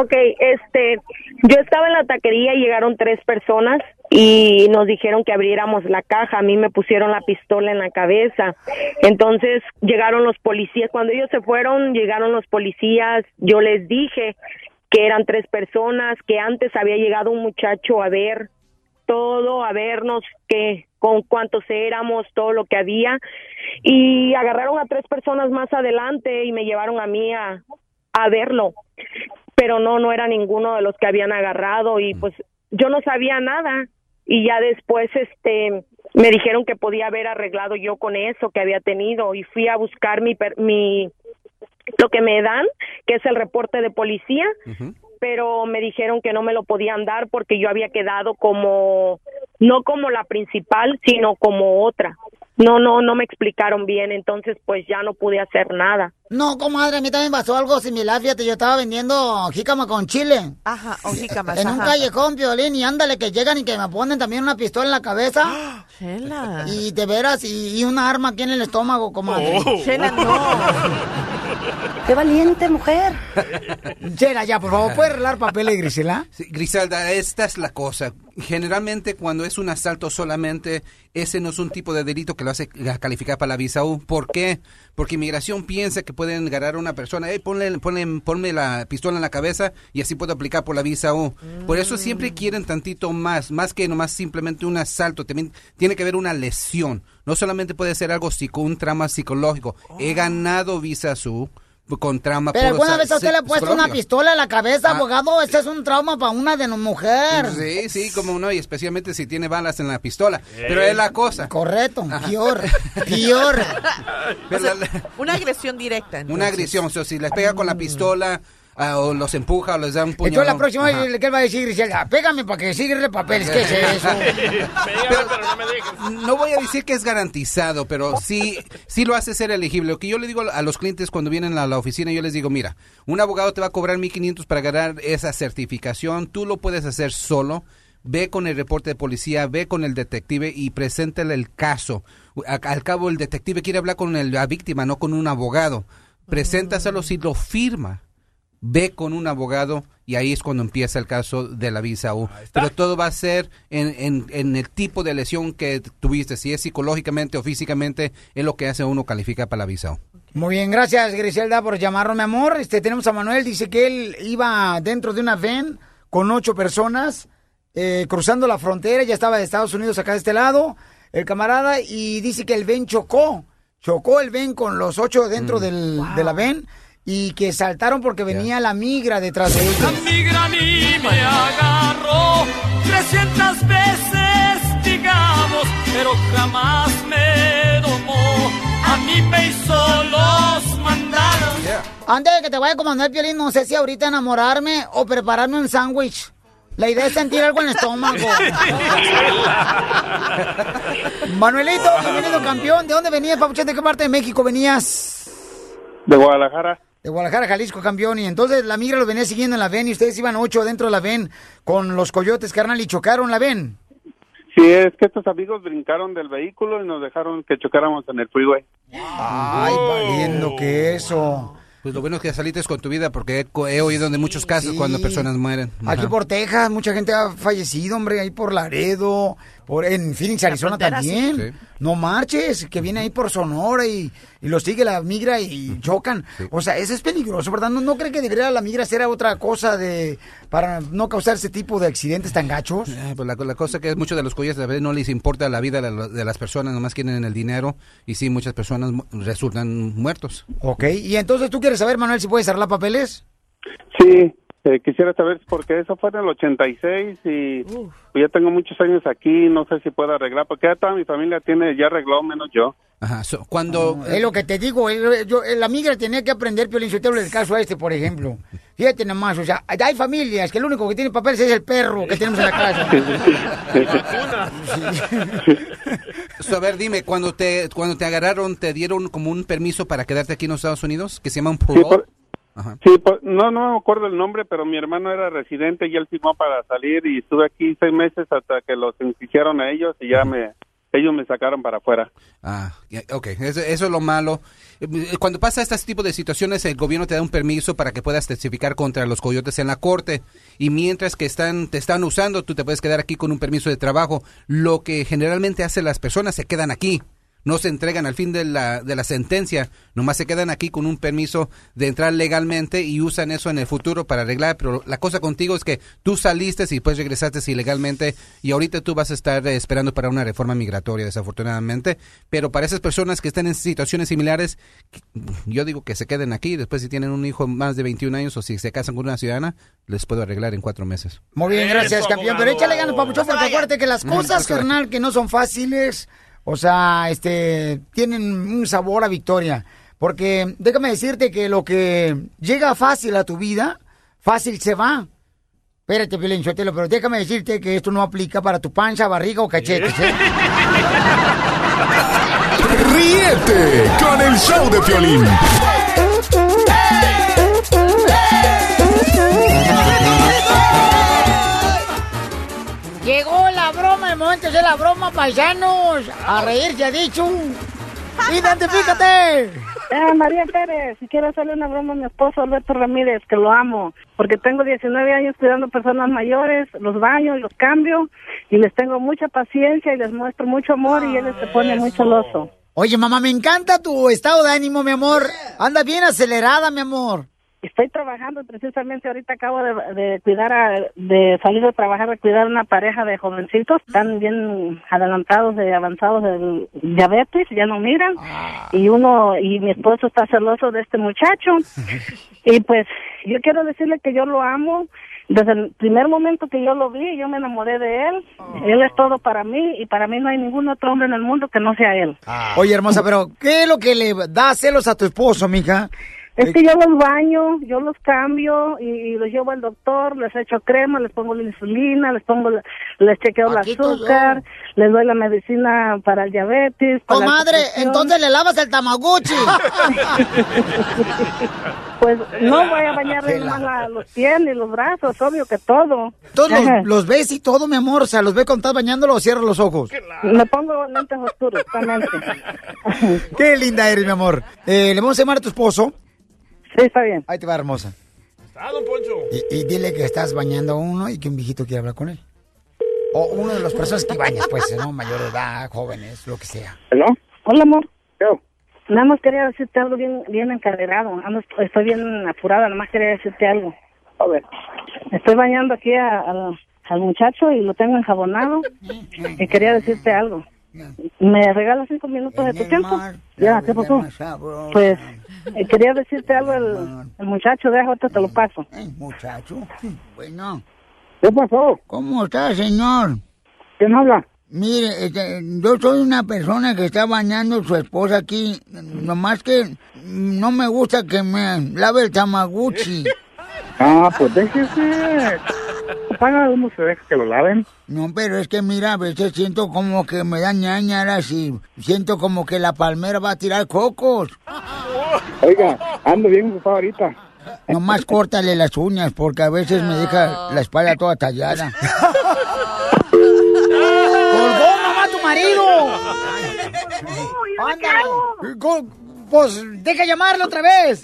Ok, este, yo estaba en la taquería y llegaron tres personas. y nos dijeron que abriéramos la caja. A mí me pusieron la pistola en la cabeza. Entonces llegaron los policías. Cuando ellos se fueron, llegaron los policías. Yo les dije que eran tres personas, que antes había llegado un muchacho a ver todo, a vernos que con cuántos éramos, todo lo que había. Y agarraron a tres personas más adelante y me llevaron a mí a, a verlo, pero no, no era ninguno de los que habían agarrado y pues yo no sabía nada. Y ya después este me dijeron que podía haber arreglado yo con eso que había tenido y fui a buscar mi mi lo que me dan, que es el reporte de policía, pero me dijeron que no me lo podían dar porque yo había quedado como no como la principal, sino como otra. No, no, no me explicaron bien, entonces pues ya no pude hacer nada. No, comadre, a mí también pasó algo similar. Fíjate, yo estaba vendiendo jícama con chile. Ajá, o jícamas, En un ajá. callejón, violín, y ándale, que llegan y que me ponen también una pistola en la cabeza. Chela. Y de veras, y, y una arma aquí en el estómago, comadre. Oh. Chela, no. ¡Qué valiente mujer! Chela, ya, por favor, ¿puedes arreglar papeles, Grisela? Sí, Griselda, esta es la cosa. Generalmente cuando es un asalto solamente, ese no es un tipo de delito que lo hace calificar para la visa U. ¿Por qué? Porque inmigración piensa que pueden agarrar a una persona, hey, ponle, ponle, ponme la pistola en la cabeza y así puedo aplicar por la visa U. Por eso siempre quieren tantito más, más que nomás simplemente un asalto, también tiene que haber una lesión. No solamente puede ser algo psico, un trauma psicológico. He ganado visa U con trauma Pero alguna vez a usted le ha puesto una pistola en la cabeza, Ah. abogado. Ese es un trauma para una de mujer. Sí, sí, como no, y especialmente si tiene balas en la pistola. Pero es la cosa. Correcto, peor, peor. Una agresión directa. una agresión, o sea, si les pega con la pistola ah, o los empuja o les da un puño. Entonces la próxima vez, ¿qué va a decir Griselda? Pégame para que siga papeles. ¿Qué es eso? No voy a decir que es garantizado, pero sí, sí lo hace ser elegible. Lo que yo le digo a los clientes cuando vienen a la oficina, yo les digo, mira, un abogado te va a cobrar 1.500 para ganar esa certificación, tú lo puedes hacer solo. Ve con el reporte de policía, ve con el detective y preséntale el caso. Al cabo, el detective quiere hablar con el- la víctima, no con un abogado. Preséntaselo si lo firma. Ve con un abogado y ahí es cuando empieza el caso de la visa U. Pero todo va a ser en, en- en el tipo de lesión que tuviste, si es psicológicamente o físicamente, es lo que hace a uno calificar para la visa U. Muy bien, gracias Griselda por llamarnos, mi amor. Este, tenemos a Manuel, dice que él iba dentro de una van con ocho personas eh, cruzando la frontera, ya estaba de Estados Unidos acá de este lado, el camarada, y dice que el ven chocó, chocó el ven con los ocho dentro del, de la ven y que saltaron porque venía la migra detrás de ellos. migra a mí me agarró 300 veces, digamos, pero jamás me domó. A mí me hizo los mandados. Antes de que te vaya a comandar el violín, no sé si ahorita enamorarme o prepararme un sándwich. La idea es sentir algo en el estómago. Manuelito, bienvenido campeón. ¿De dónde venías, papuchón? ¿De qué parte de México venías? De Guadalajara. De Guadalajara, Jalisco, campeón. Y entonces la migra los venía siguiendo en la VEN y ustedes iban ocho dentro de la VEN con los coyotes, carnal, y chocaron la VEN. Sí, es que estos amigos brincaron del vehículo y nos dejaron que chocáramos en el freeway. Ay, valiendo que eso. Pues lo bueno es que saliste con tu vida porque he, oído de muchos casos cuando personas mueren. Aquí por Texas, mucha gente ha fallecido, hombre, ahí por Laredo, por en Phoenix, Arizona frontera, también. sí. No marches, que viene ahí por Sonora y, y los sigue la migra y chocan. O sea, eso es peligroso, ¿verdad? ¿No, no cree que debería la migra ser otra cosa de para no causar ese tipo de accidentes tan gachos? Eh, pues la, la cosa que es muchos de los coyotes a veces no les importa la vida de, la- de las personas, nomás quieren el dinero y sí, muchas personas mu- resultan muertos. Ok, y entonces tú quieres saber, Manuel, si puedes arreglar papeles. Sí, eh, quisiera saber porque eso fue en el 86 y pues ya tengo muchos años aquí, no sé si puedo arreglar, porque ya toda mi familia tiene, ya arregló menos yo. Ajá, so- cuando... Es lo que te digo, yo, la migra tenía que aprender, Piolín, Sotelo, el caso este, por ejemplo. Fíjate nomás, o sea, hay familias que el único que tiene papeles es el perro que tenemos en la casa. So, a ver, dime, cuando te cuando te agarraron, ¿te dieron como un permiso para quedarte aquí en los Estados Unidos? Que se llama un Sí, parole. por- Ajá. sí, por- no, no me acuerdo el nombre, pero mi hermano era residente y él firmó para salir y estuve aquí seis meses hasta que los enjuiciaron a ellos y ya me, ellos me sacaron para afuera. Ah, ok, eso, eso es lo malo. Eh, Cuando pasa este tipo de situaciones, el gobierno te da un permiso para que puedas testificar contra los coyotes en la corte. Y mientras que están, te están usando, tú te puedes quedar aquí con un permiso de trabajo. Lo que generalmente hacen las personas, se quedan aquí. No se entregan al fin de la, de la sentencia, nomás se quedan aquí con un permiso de entrar legalmente y usan eso en el futuro para arreglar. Pero la cosa contigo es que tú saliste y después regresaste ilegalmente y ahorita tú vas a estar eh, esperando para una reforma migratoria, desafortunadamente. Pero para esas personas que están en situaciones similares, yo digo que se queden aquí. Después, si tienen un hijo más de 21 años o si se casan con una ciudadana, les puedo arreglar en cuatro meses. Muy bien, gracias, campeón. Pero échale ganas, papuchón, porque acuérdate que las cosas, carnal, que no son fáciles, o sea, este, tienen un sabor a victoria. Porque déjame decirte que lo que llega fácil a tu vida, fácil se va. Espérate, Piolín Sotelo, pero déjame decirte que esto no aplica para tu panza, barriga o cachetes, ¿eh? Ríete con el show de Piolín. Llegó la broma, el momento de la broma, paisanos. A reír, ya dicho. ¡Identifícate! Eh, María Pérez, si quiero hacerle una broma a mi esposo Alberto Ramírez, que lo amo, porque tengo 19 años cuidando personas mayores, los baño y los cambio, y les tengo mucha paciencia y les muestro mucho amor y él se pone muy celoso. Oye, mamá, me encanta tu estado de ánimo, mi amor. Anda bien acelerada, mi amor. Estoy trabajando precisamente ahorita acabo de, de cuidar a, de salir de trabajar de cuidar a una pareja de jovencitos, están bien adelantados de avanzados del diabetes, ya no miran y uno y mi esposo está celoso de este muchacho y pues yo quiero decirle que yo lo amo. Desde el primer momento que yo lo vi, yo me enamoré de él. Él es todo para mí y para mí no hay ningún otro hombre en el mundo que no sea él. Oye, hermosa, pero ¿qué es lo que le da celos a tu esposo, mija? Es que yo los baño, yo los cambio y, los llevo al doctor, les echo crema, les pongo la insulina, les pongo, la- les chequeo el yo. azúcar, les doy la medicina para el diabetes. para Comadre, entonces le lavas el tamaguchi. Pues no voy a bañarle la- los pies ni los brazos, obvio que todo. Todos los, los ves y todo, mi amor. O sea, los ves cuando estás bañándolo o cierras los ojos. Me pongo lentes oscuros. Qué linda eres, mi amor. Eh, ¿Le vamos a llamar a tu esposo? Sí, está bien. Ahí te va, hermosa. Ah, don Poncho. Y, y dile que estás bañando a uno y que un viejito quiere hablar con él. O uno de las personas que bañas, pues, ¿no? Mayor de edad, jóvenes, lo que sea. ¿Hello? Hola, amor. Nada más quería decirte algo bien, bien encadenado. Ando- Estoy bien apurada, nada más quería decirte algo. A ver. Estoy bañando aquí a- al, al muchacho y lo tengo enjabonado. Y quería decirte algo. ¿Me regalas cinco minutos de tu tiempo? Ya, ¿qué pasó? Pues eh, quería decirte algo el, el muchacho, deja, ahorita te lo paso. Muchacho, bueno. ¿Qué pasó? ¿Cómo está, señor? ¿Quién habla? Mire, este, yo soy una persona que está bañando a su esposa aquí. Nomás que no me gusta que me lave el tamaguchi. Ah, pues déjese. Paga uno se deja que lo laven. No, pero es que mira, a veces siento como que me da ñañaras y siento como que la palmera va a tirar cocos. Oiga, ando bien ocupado ahorita. Nomás córtale las uñas porque a veces me deja la espalda toda tallada. ¡Colgó, mamá, tu marido! ¡Ándale! Co- Pues, deja llamarlo otra vez.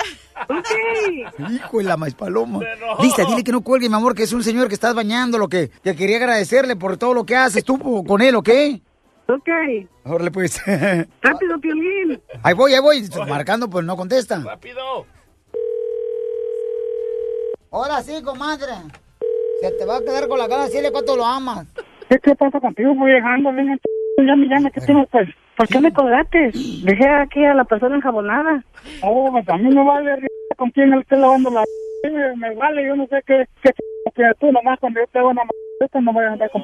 Hijo de la maíz paloma. Lista, dile que no cuelgue, mi amor, que es un señor que estás bañando, lo que, que quería agradecerle por todo lo que haces tú con él, ¿ok? Ok. Órale, pues. Rápido, Piolín. Ahí voy, ahí voy. Marcando, pues no contesta. Rápido. Ahora sí, comadre. Se te va a quedar con la cara, decirle cuánto lo amas. ¿Qué, pasa contigo? Voy llegando, venga, llame, llame, ¿qué tienes, pues? ¿Por qué me colgaste? Dejé aquí a la persona enjabonada. Oh, pues a mí me vale con quién él esté lavando la... Me, me vale, yo no sé qué, qué que tú nomás cuando yo te hago una m... no voy a andar con...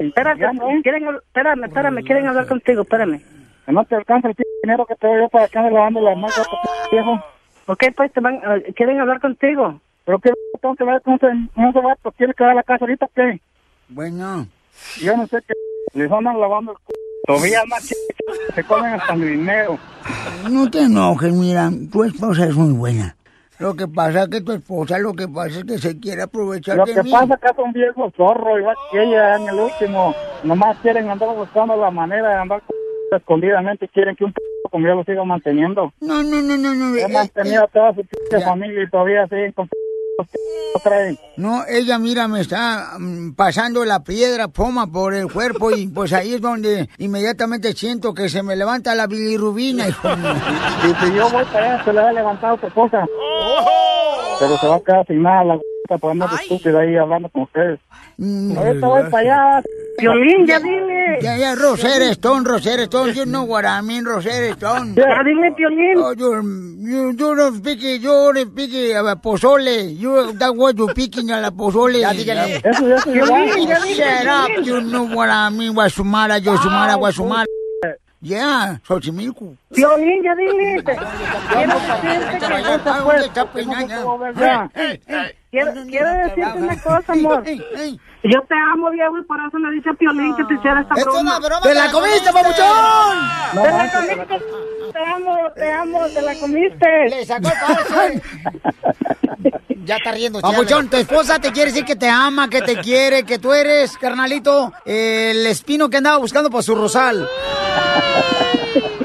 Espérate, quieren, espérame, espérame, quieren hablar contigo, espérame. No te alcanza el dinero que te doy yo para que andes lavando las manos, viejo. Ok, pues te van, eh, quieren hablar contigo. ¿Pero qué tengo que ver con ese, con ese vato? ¿Quieres quedar a la casa ahorita o qué? Bueno. Yo no sé qué. Les andan lavando el c... Todavía más se comen hasta mi dinero. No te enojes, mira, tu esposa es muy buena. Lo que pasa es que tu esposa lo que pasa es que se quiere aprovechar Lo de que mí. pasa es que es un viejo zorro, igual que ella en el último. Nomás quieren andar buscando la manera de andar escondidamente. Quieren que un p como yo lo siga manteniendo. No, no, no, no, no. He eh, mantenido a toda su p familia y todavía siguen con p. No, ella, mira, me está mm, pasando la piedra poma por el cuerpo y pues ahí es donde inmediatamente siento que se me levanta la bilirrubina, hijo mío. Y si yo voy para allá, se le va a levantar otra cosa. Pero se va a quedar sin nada la por andar de estúpida ahí hablando con ustedes. Ahorita voy para allá. Violín, ya dile. Ya, ya, Rosetta Stone, Rosetta Stone, you know what I mean, Rosetta Stone. Ya, dile, Violín. Oh, you, you, you don't speak, you don't speak uh, pozole. You, that what you picking a la pozole. Ya, dígale. Eso, eso, Violín, ya, ya, Shut ya, up, ya. you know what I mean, Guasumara, Yosumara, Guasumara. Yeah, Xochimilco. Violín, ya dile. Quiero decirte que Vaya, cosa, ah, pues. ¿dónde está peinada? Ya. Quiero, quiero decirte una cosa, amor. Yo te amo, viejo, y por eso le dice a Piolín que te hiciera esta Es broma. una broma, ¡Te la comiste, papuchón! No, te la comiste. Te amo, te amo, te la comiste. Le sacó el Ya está riendo, Papuchón, tu esposa te quiere decir que te ama, que te quiere, que tú eres, carnalito, el espino que andaba buscando por su rosal.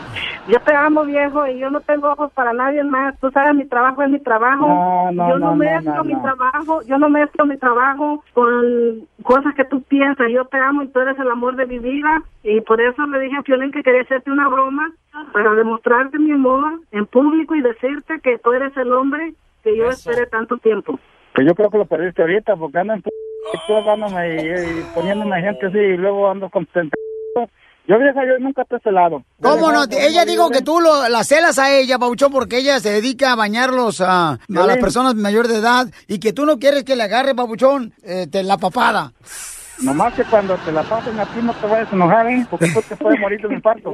Yo te amo, viejo, y yo no tengo ojos para nadie más. Tú sabes, mi trabajo es mi trabajo. No, no, yo no, no, no, mezclo no, mi no. trabajo, yo no mezclo mi trabajo con cosas que tú piensas. Yo te amo y tú eres el amor de mi vida. Y por eso le dije a Fiolín que quería hacerte una broma para demostrarte mi amor en público y decirte que tú eres el hombre que yo esperé tanto tiempo. Pues yo creo que lo perdiste ahorita porque ando en hablándome y, y poniéndome gente así y luego ando contento. Yo vieja, yo nunca te he celado. ¿Cómo no? Ella dijo que tú lo, la celas a ella, Papuchón, porque ella se dedica a bañarlos a, a las Violín. personas mayor de edad y que tú no quieres que le agarre, Papuchón, eh, te- la papada. Nomás que cuando te la pasen a ti no te vayas a enojar, ¿eh? Porque tú te puedes morir de un infarto.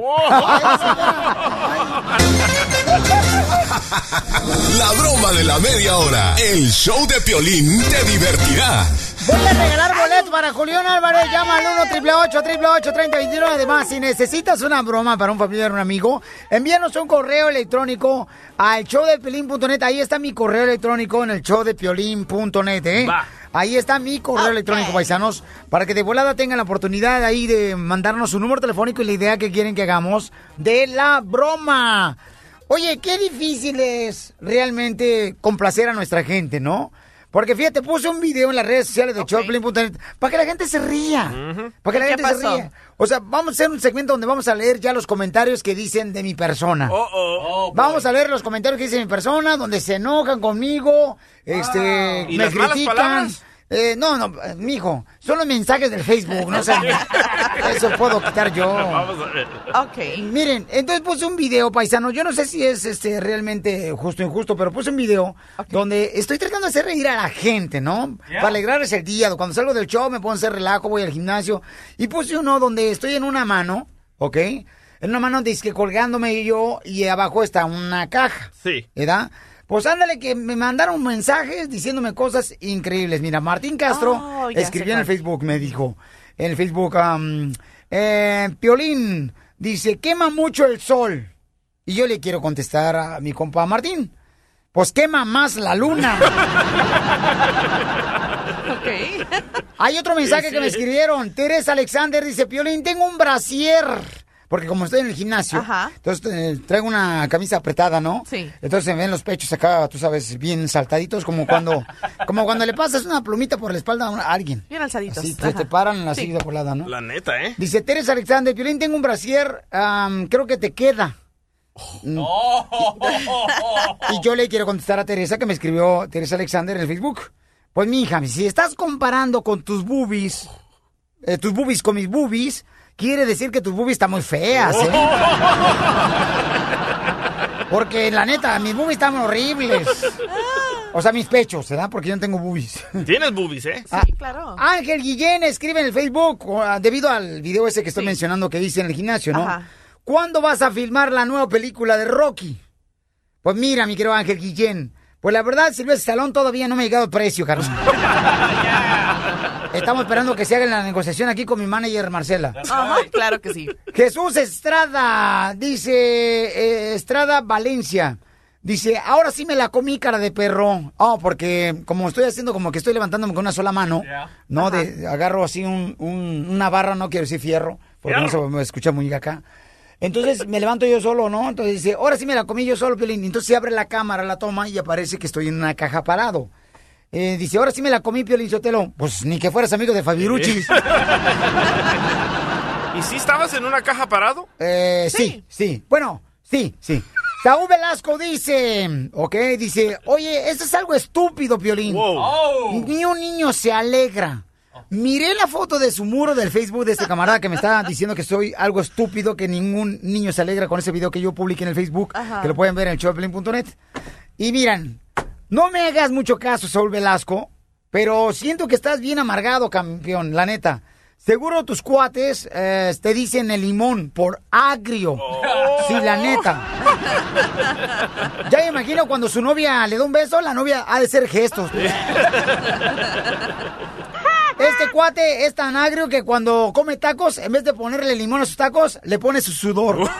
La broma de la media hora. El show de Piolín te divertirá. Voy a regalar boletos para Julián Álvarez. Llama al 1 888 3021 Además, si necesitas una broma para un familiar o un amigo, envíanos un correo electrónico al showdepiolín.net. Ahí está mi correo electrónico en el showdepiolín.net, ¿eh? Va. Ahí está mi correo electrónico, paisanos, para que de volada tengan la oportunidad ahí de mandarnos su número telefónico y la idea que quieren que hagamos de la broma. Oye, qué difícil es realmente complacer a nuestra gente, ¿no? Porque fíjate, puse un video en las redes sociales de Choplin.net para que la gente se ría. Para que la ¿Qué gente se ría. O sea, vamos a hacer un segmento donde vamos a leer ya los comentarios que dicen de mi persona. Oh, Vamos a leer los comentarios que dicen de mi persona, donde se enojan conmigo, este, ¿Y me las critican. Eh, no, no, mijo, son los mensajes del Facebook, no sé. Eso puedo quitar yo. Vamos a ver. Ok. Miren, entonces puse un video, paisano. Yo no sé si es este realmente justo o injusto, pero puse un video donde estoy tratando de hacer reír a la gente, ¿no? Para alegrarles el día. Cuando salgo del show me pongo a hacer relajo, voy al gimnasio. Y puse uno donde estoy en una mano, ¿ok? En una mano dice que colgándome yo y abajo está una caja. Sí. ¿Verdad? Pues ándale que me mandaron mensajes diciéndome cosas increíbles. Mira, Martín Castro Oh, escribió en el. Facebook, me dijo, en el Facebook, am, eh, Piolín dice, quema mucho el sol. Y yo le quiero contestar a mi compa Martín, pues quema más la luna. Hay otro mensaje Sí, que me escribieron. Teresa Alexander dice, Piolín, tengo un brasier. Porque como estoy en el gimnasio, Ajá. entonces eh, traigo una camisa apretada, ¿no? Sí. Entonces se ven los pechos acá, tú sabes, bien saltaditos, como cuando, como cuando le pasas una plumita por la espalda a un- a alguien. Bien alzaditos. Así, te, te paran así Sí. de volada, ¿no? La neta, ¿eh? Dice Teresa Alexander, Piolín, tengo un brasier, am, creo que te queda. Mm. Y yo le quiero contestar a Teresa que me escribió Teresa Alexander en el Facebook. Pues mi hija, si estás comparando con tus boobies, eh, tus boobies con mis boobies, quiere decir que tus boobies están muy feas, ¿eh? Porque la neta, mis boobies están horribles. O sea, mis pechos, ¿verdad? Porque yo no tengo boobies. Tienes boobies, ¿eh? Ah, claro. Ángel Guillén escribe en el Facebook, ah, debido al video ese que estoy mencionando que hice en el gimnasio, ¿no? Ajá. ¿Cuándo vas a filmar la nueva película de Rocky? Pues mira, mi querido Ángel Guillén, pues la verdad, Silvestre Salón todavía no me ha llegado el precio, Carlos. Estamos esperando que se haga la negociación aquí con mi manager Marcela. Ajá, claro que sí. Jesús Estrada, dice eh, Estrada Valencia. Dice, ahora sí me la comí, cara de perro. Oh, porque como estoy haciendo como que estoy levantándome con una sola mano, ¿no? De, agarro así un, un- una barra, no quiero decir fierro, porque no se me escucha muy acá. Entonces me levanto yo solo, ¿no? Entonces dice, ahora sí me la comí yo solo, Piolín. Entonces se abre la cámara, la toma y aparece que estoy en una caja parado. Eh, dice, ahora sí me la comí, Piolín Sotelo. Pues ni que fueras amigo de Fabiruchis. ¿Y si estabas en una caja parado? Eh, sí, sí. Bueno, sí, sí. Saúl Velasco dice, ok, dice, oye, eso es algo estúpido, Piolín. Ni un niño se alegra. Miré la foto de su muro del Facebook de este camarada que me está diciendo que soy algo estúpido, que ningún niño se alegra con ese video que yo publiqué en el Facebook, Ajá. que lo pueden ver en el showplane.net. Y miran, no me hagas mucho caso, Saúl Velasco, pero siento que estás bien amargado, campeón, la neta. Seguro tus cuates eh, te dicen el limón por agrio. Sí, la neta. Ya me imagino cuando su novia le da un beso, la novia ha de ser gestos. Este cuate es tan agrio que cuando come tacos, en vez de ponerle limón a sus tacos, le pone su sudor.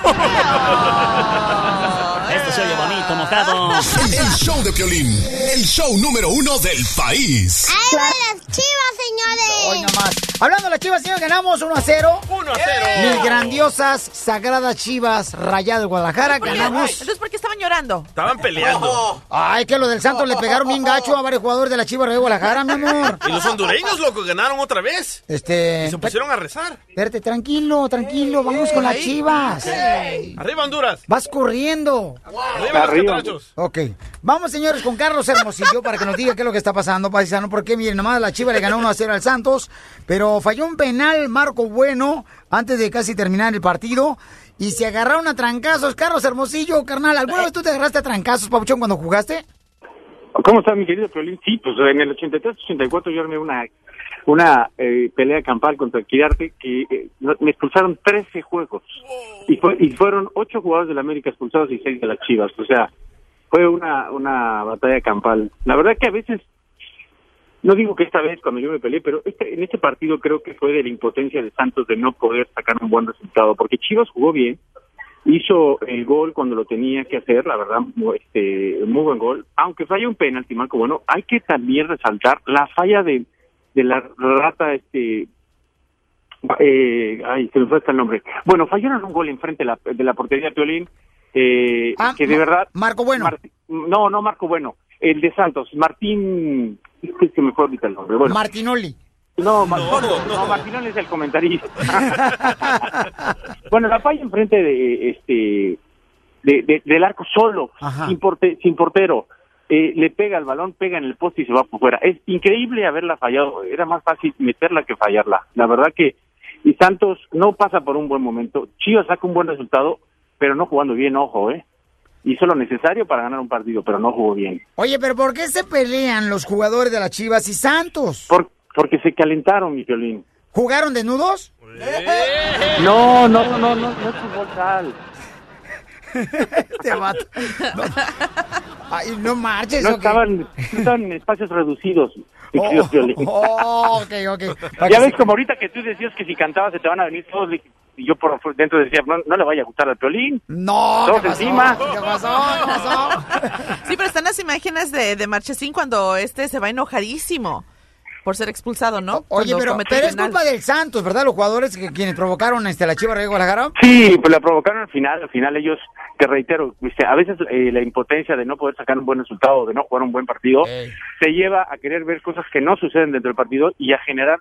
Esto se oye bonito, mojado. El show de Piolín, el show número uno del país. las chivas, señores! Hoy nomás. Hablando de las chivas, señores, ganamos 1 a 0. 1 a 0. Mis grandiosas, sagradas chivas rayadas de Guadalajara, ganamos. Entonces, ¿por qué estaban llorando? Estaban peleando. Ay, que lo del Santos le pegaron bien gacho a varios jugadores de la Chivas de Guadalajara, mi amor. Y los hondureños, loco, ganaron otra vez. Este. Y se pusieron a rezar. Espérate, tranquilo, tranquilo, vamos con las chivas. Arriba, Honduras. Vas corriendo. Arriba, los catrachos. Ok. Vamos, señores, con Carlos Hermosillo para que nos diga qué es lo que está pasando, paisano. Porque, miren, nomás la Chiva le ganó 1 a 0 al Santos, pero falló un penal Marco Bueno antes de casi terminar el partido. Y se agarraron a trancazos. Carlos Hermosillo, carnal, ¿alguna vez tú te agarraste a trancazos, Pabuchón, cuando jugaste? ¿Cómo está mi querido Piolín? Sí, pues en el 83-84 yo armé una una eh, pelea campal contra el Quirarte que eh, me expulsaron 13 juegos y, fue, y fueron 8 jugadores de la América expulsados y 6 de las Chivas. O sea, fue una, una batalla campal. La verdad que a veces, no digo que esta vez cuando yo me peleé, pero este, en este partido creo que fue de la impotencia de Santos de no poder sacar un buen resultado, porque Chivas jugó bien, hizo el gol cuando lo tenía que hacer, la verdad, este, muy buen gol, aunque falla un penalti, Marco, bueno, hay que también resaltar la falla de, de la rata, este, eh, ay, se me fue hasta el nombre. Bueno, fallaron un gol enfrente de la, de la portería de Piolín, eh, Ah, que de verdad... Marco Bueno. No, no Marco Bueno, el de Santos, Martín, es que me fue ahorita el nombre, bueno. Martinoli. No, Mar- no, Martinón es el comentarista. bueno, la falla enfrente de este de, de- del arco solo, sin, porte- sin portero. Eh, le pega el balón, pega en el poste y se va por fuera. Es increíble haberla fallado. Era más fácil meterla que fallarla. La verdad que y Santos no pasa por un buen momento. Chivas saca un buen resultado, pero no jugando bien, ojo, ¿eh? Hizo lo necesario para ganar un partido, pero no jugó bien. Oye, pero ¿por qué se pelean los jugadores de las Chivas y Santos? Por, porque se calentaron, mi violín. ¿Jugaron desnudos? No, no, no, no, no, no es fútbol sal. Te mato. No. Ay, no marches. No estaban, estaban en espacios reducidos, mi querido Piolín. Oh, ok, ok. Ya ves como ahorita que tú decías que si cantabas se te van a venir todos y yo por dentro decía, no, no le vaya a gustar al Piolín. No, Todos ¿qué pasó? encima. ¿Qué pasó? ¿Qué pasó? Sí, pero están las imágenes de, de Marchesín cuando este se va enojadísimo por ser expulsado, ¿no? Oye, Cuando pero, pero es culpa del Santos, ¿verdad? Los jugadores que, quienes provocaron este, la Chiva de Guadalajara. Sí, pues la provocaron al final, al final ellos, te reitero, viste, a veces eh, la impotencia de no poder sacar un buen resultado, de no jugar un buen partido, te lleva a querer ver cosas que no suceden dentro del partido y a generar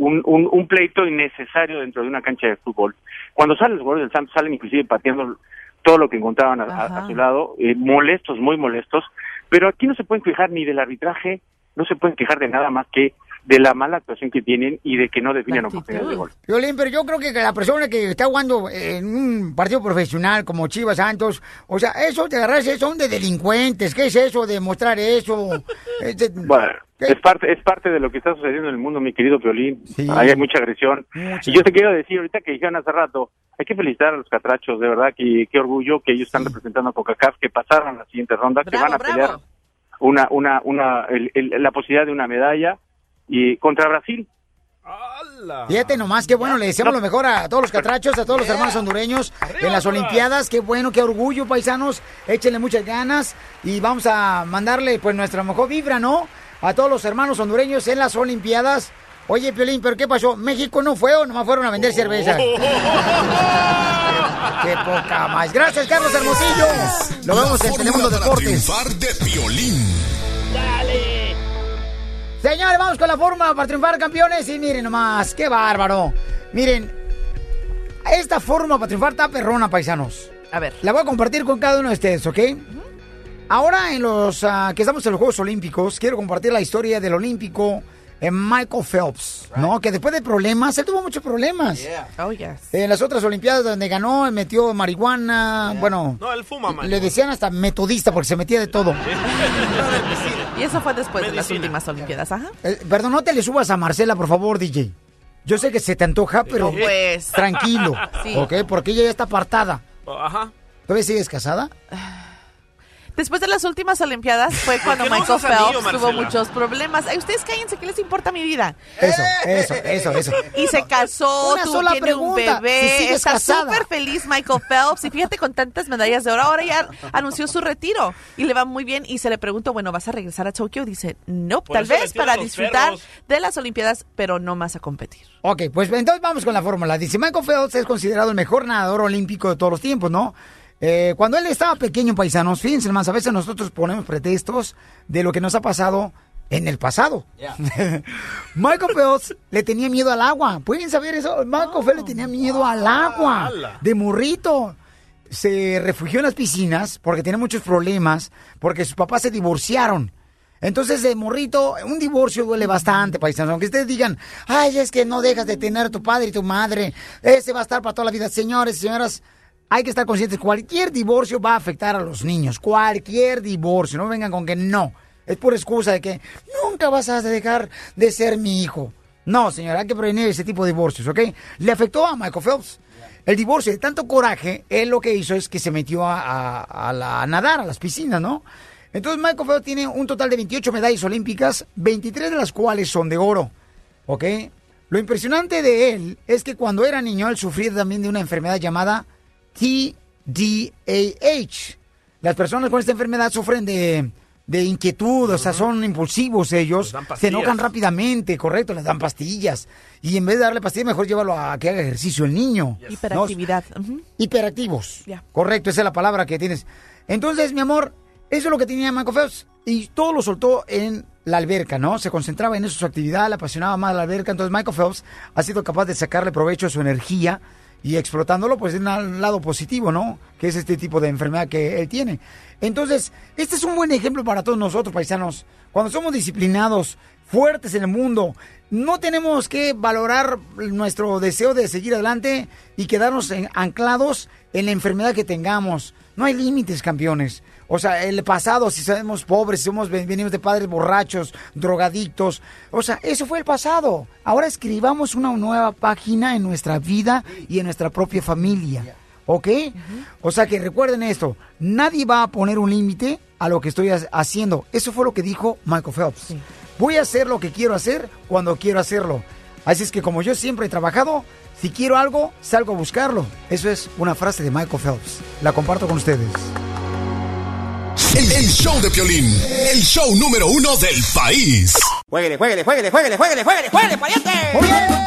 un, un, un pleito innecesario dentro de una cancha de fútbol. Cuando salen los jugadores del Santos, salen inclusive pateando todo lo que encontraban a, a- a su lado, eh, molestos, muy molestos, pero aquí no se pueden quejar ni del arbitraje, no se pueden quejar de nada más que de la mala actuación que tienen y de que no definen oportunidades de gol. Violín, pero yo creo que la persona que está jugando en un partido profesional como Chivas Santos, o sea, eso de agarrarse son de delincuentes. ¿Qué es eso de mostrar eso? Este, Bueno, es parte, es parte de lo que está sucediendo en el mundo, mi querido Violín. Ahí hay mucha agresión. Y yo te quiero decir, ahorita que dijeron hace rato, hay que felicitar a los catrachos, de verdad, que qué orgullo que ellos están representando a CONCACAF, que pasaron a la siguiente ronda, que van a pelear una, una, una, el- el- la posibilidad de una medalla y contra Brasil. Fíjate nomás, qué bueno, le deseamos lo mejor a todos los catrachos, a todos los hermanos hondureños en las Olimpiadas. Qué bueno, qué orgullo, paisanos. Échenle muchas ganas y vamos a mandarle pues nuestra mejor vibra, ¿no? A todos los hermanos hondureños en las Olimpiadas. Oye, Piolín, ¿pero qué pasó? ¿México no fue o nomás fueron a vender cerveza? ¡Qué poca más! Gracias, Carlos Hermosillo. Lo vemos en Telemundo para Deportes. de Piolín. Señores, vamos con la fórmula para triunfar, campeones. Y miren nomás, qué bárbaro. Miren, esta fórmula para triunfar está perrona, paisanos. A ver. La voy a compartir con cada uno de ustedes, ¿ok? Ahora, en los ah, que estamos en los Juegos Olímpicos, quiero compartir la historia del olímpico eh, Michael Phelps, ¿no? Que después de problemas, él tuvo muchos problemas. Oh, yes. En las otras Olimpiadas donde ganó, él metió marihuana, bueno, No, él fuma, man. le decían hasta metodista porque se metía de todo. Y eso fue después de las últimas Olimpiadas, ajá. Eh, perdón, no te le subas a Marcela, por favor, DJ. Yo sé que se te antoja, pero pues. tranquilo, Sí. ¿ok? Porque ella ya está apartada. Ajá. ¿Todavía sigues casada? Después de las últimas Olimpiadas fue cuando no Michael anillo, Phelps tuvo muchos problemas. Ay, ustedes cállense, ¿qué les importa mi vida? Eso, eso, eso, eso. Y se casó, Una tuvo, sola tiene un pregunta, bebé, si está súper feliz Michael Phelps. Y fíjate con tantas medallas de oro, ahora ya anunció su retiro y le va muy bien. Y se le preguntó, bueno, ¿vas a regresar a Tokio? Dice, no, Por tal vez para disfrutar perros. de las Olimpiadas, pero no más a competir. Ok, pues entonces vamos con la fórmula. Dice, Michael Phelps es considerado el mejor nadador olímpico de todos los tiempos, ¿no? Eh, cuando él estaba pequeño, paisanos, fíjense más, a veces nosotros ponemos pretextos de lo que nos ha pasado en el pasado. Michael Phelps le tenía miedo al agua. ¿Pueden saber eso? Michael Phelps le tenía miedo al agua. De morrito. Se refugió en las piscinas porque tenía muchos problemas, porque sus papás se divorciaron. Entonces, de morrito, un divorcio duele bastante, paisanos. Aunque ustedes digan, ay, es que no dejas de tener a tu padre y tu madre. Ese va a estar para toda la vida. Señores y señoras, hay que estar conscientes. Cualquier divorcio va a afectar a los niños. Cualquier divorcio. No vengan con que no. Es por excusa de que nunca vas a dejar de ser mi hijo. No, señora, hay que prevenir ese tipo de divorcios, ¿ok? Le afectó a Michael Phelps. El divorcio de tanto coraje, él lo que hizo es que se metió a la- a nadar, a las piscinas, ¿no? Entonces Michael Phelps tiene un total de 28 medallas olímpicas, 23 de las cuales son de oro, ¿ok? Lo impresionante de él es que cuando era niño él sufría también de una enfermedad llamada TDAH. Las personas con esta enfermedad sufren de, de inquietud, o sea, son impulsivos ellos, se enojan rápidamente, correcto, les dan pastillas. Y en vez de darle pastillas, mejor llévalo a que haga ejercicio el niño. ¿no? Hiperactividad. Hiperactivos. Ya. Correcto, esa es la palabra que tienes. Entonces, mi amor, eso es lo que tenía Michael Phelps. Y todo lo soltó en la alberca, ¿no? Se concentraba en eso, su actividad, le apasionaba más la alberca. Entonces, Michael Phelps ha sido capaz de sacarle provecho a su energía y explotándolo, pues, en un lado positivo, ¿no? Que es este tipo de enfermedad que él tiene. Entonces, este es un buen ejemplo para todos nosotros, paisanos. Cuando somos disciplinados, fuertes en el mundo, no tenemos que valorar nuestro deseo de seguir adelante y quedarnos anclados en la enfermedad que tengamos. No hay límites, campeones. O sea, el pasado, si somos pobres, si somos, venimos de padres borrachos, drogadictos. O sea, eso fue el pasado. Ahora escribamos una nueva página en nuestra vida y en nuestra propia familia. ¿Ok? O sea que recuerden esto, nadie va a poner un límite a lo que estoy ha- haciendo. Eso fue lo que dijo Michael Phelps. Voy a hacer lo que quiero hacer cuando quiero hacerlo. Así es que como yo siempre he trabajado, si quiero algo, salgo a buscarlo. Eso es una frase de Michael Phelps. La comparto con ustedes. El, el show de Piolín, el show número uno del país. Jueguele, jueguele, jueguele, jueguele, jueguele, jueguele, jueguele, pariente. Muy bien.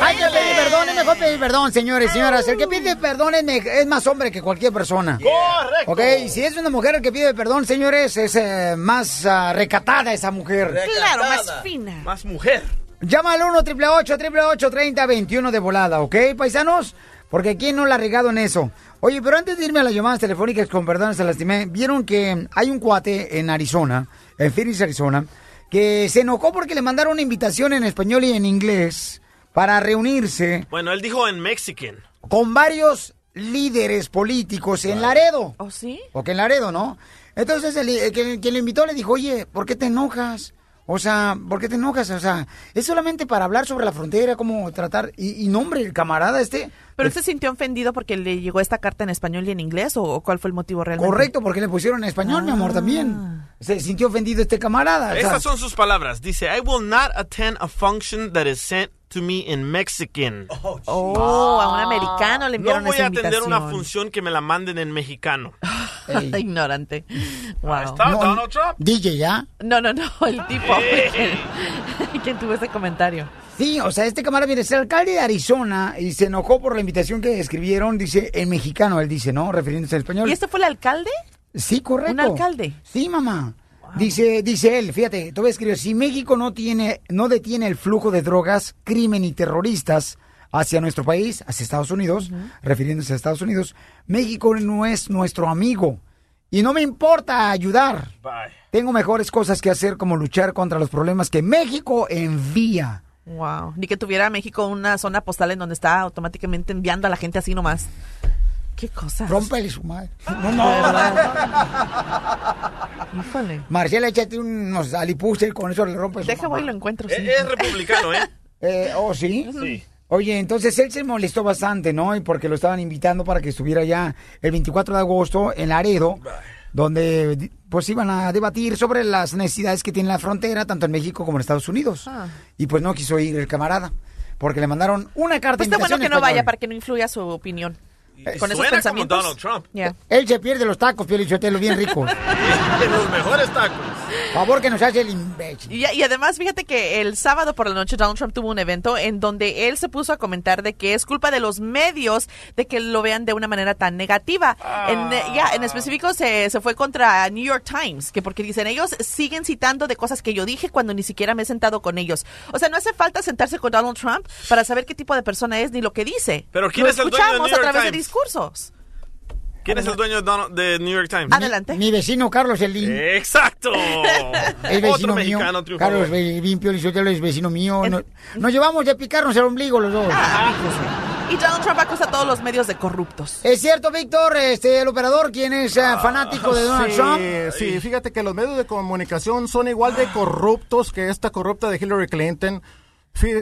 Hay que pedir perdón, es mejor pedir perdón, señores y señoras. El que pide perdón es, más hombre que cualquier persona. Correcto. Ok, y si es una mujer el que pide perdón, señores, es eh, más ah, recatada esa mujer. Claro, más fina. Más mujer. Llama al 1 888 30 21 de volada, ¿ok, paisanos? Porque aquí no la ha regado en eso. Oye, pero antes de irme a las llamadas telefónicas, con perdón, se lastimé, vieron que hay un cuate en Arizona, en Phoenix, Arizona, que se enojó porque le mandaron una invitación en español y en inglés para reunirse Bueno, él dijo en Mexican. con varios líderes políticos en Laredo. ¿Oh, sí? Porque en Laredo, ¿no? Entonces, el, el que, quien le invitó le dijo, oye, ¿por qué te enojas? O sea, ¿por qué te enojas? O sea, es solamente para hablar sobre la frontera, cómo tratar. Y, y nombre, el camarada este. ¿Pero él se sintió ofendido porque le llegó esta carta en español y en inglés o, o cuál fue el motivo realmente? Correcto, porque le pusieron en español, mi amor, también. Se sintió ofendido este camarada. o sea, Estas son sus palabras. Dice, I will not attend a function that is sent to me in Mexican. Oh, a un americano le No enviaron voy esa a atender invitación. una función que me la manden en mexicano. Ignorante. Wow. está Donald Trump. DJ, ¿ya? No, no, no, el tipo. ¿Quién, quién tuvo ese comentario? Sí, o sea, este camarada viene, es el alcalde de Arizona y se enojó por la invitación que escribieron, dice, en mexicano, él dice, ¿no? Refiriéndose al español. ¿Y este fue el alcalde? Sí, correcto. ¿Un alcalde? Sí, mamá. Dice, dice él, fíjate, te voy a escribir, si México no tiene, no detiene el flujo de drogas, crimen y terroristas hacia nuestro país, hacia Estados Unidos, refiriéndose a Estados Unidos, México no es nuestro amigo. Y no me importa ayudar. Tengo mejores cosas que hacer como luchar contra los problemas que México envía. Wow. Ni que tuviera México una zona postal en donde está automáticamente enviando a la gente así nomás. Qué cosa. Rómpele su madre. No, Híjole. Marcela, échate unos alipuses, con eso le rompes. su Deja voy y lo encuentro. sí. Es republicano, ¿eh? Eh, ¿Oh, sí? Sí. Oye, entonces él se molestó bastante, ¿no? Y porque lo estaban invitando para que estuviera ya el 24 de agosto en Laredo, donde pues iban a debatir sobre las necesidades que tiene la frontera, tanto en México como en Estados Unidos. Ah. Y pues no quiso ir el camarada, porque le mandaron una carta Pues de está bueno que no vaya para que no influya su opinión. Con esos pensamientos. Donald Trump. Ya. Él se pierde los tacos, Pio Lichotelo, bien ricos. De los mejores tacos. Favor que nos hace el imbécil. Y, y además, fíjate que el sábado por la noche Donald Trump tuvo un evento en donde él se puso a comentar de que es culpa de los medios de que lo vean de una manera tan negativa. En, eh, ya, en específico se, se fue contra New York Times, que porque dicen ellos siguen citando de cosas que yo dije cuando ni siquiera me he sentado con ellos. O sea, no hace falta sentarse con Donald Trump para saber qué tipo de persona es ni lo que dice. Pero ¿quién lo es el dueño de escuchamos New York a través de Times? Discursos. ¿Quién es el dueño de, Donald- de New York Times? Adelante. Mi vecino Carlos Elín. Exacto. Es vecino Otro mío. mexicano triunfador. Carlos Elín, Pio Lichotelo es vecino mío. Nos, nos llevamos de picarnos el ombligo los dos. Y Donald Trump acusa a todos los medios de corruptos. Es cierto, Víctor, este, el operador, quien es eh, fanático de Donald sí, Trump. Sí, fíjate que los medios de comunicación son igual de corruptos que esta corrupta de Hillary Clinton.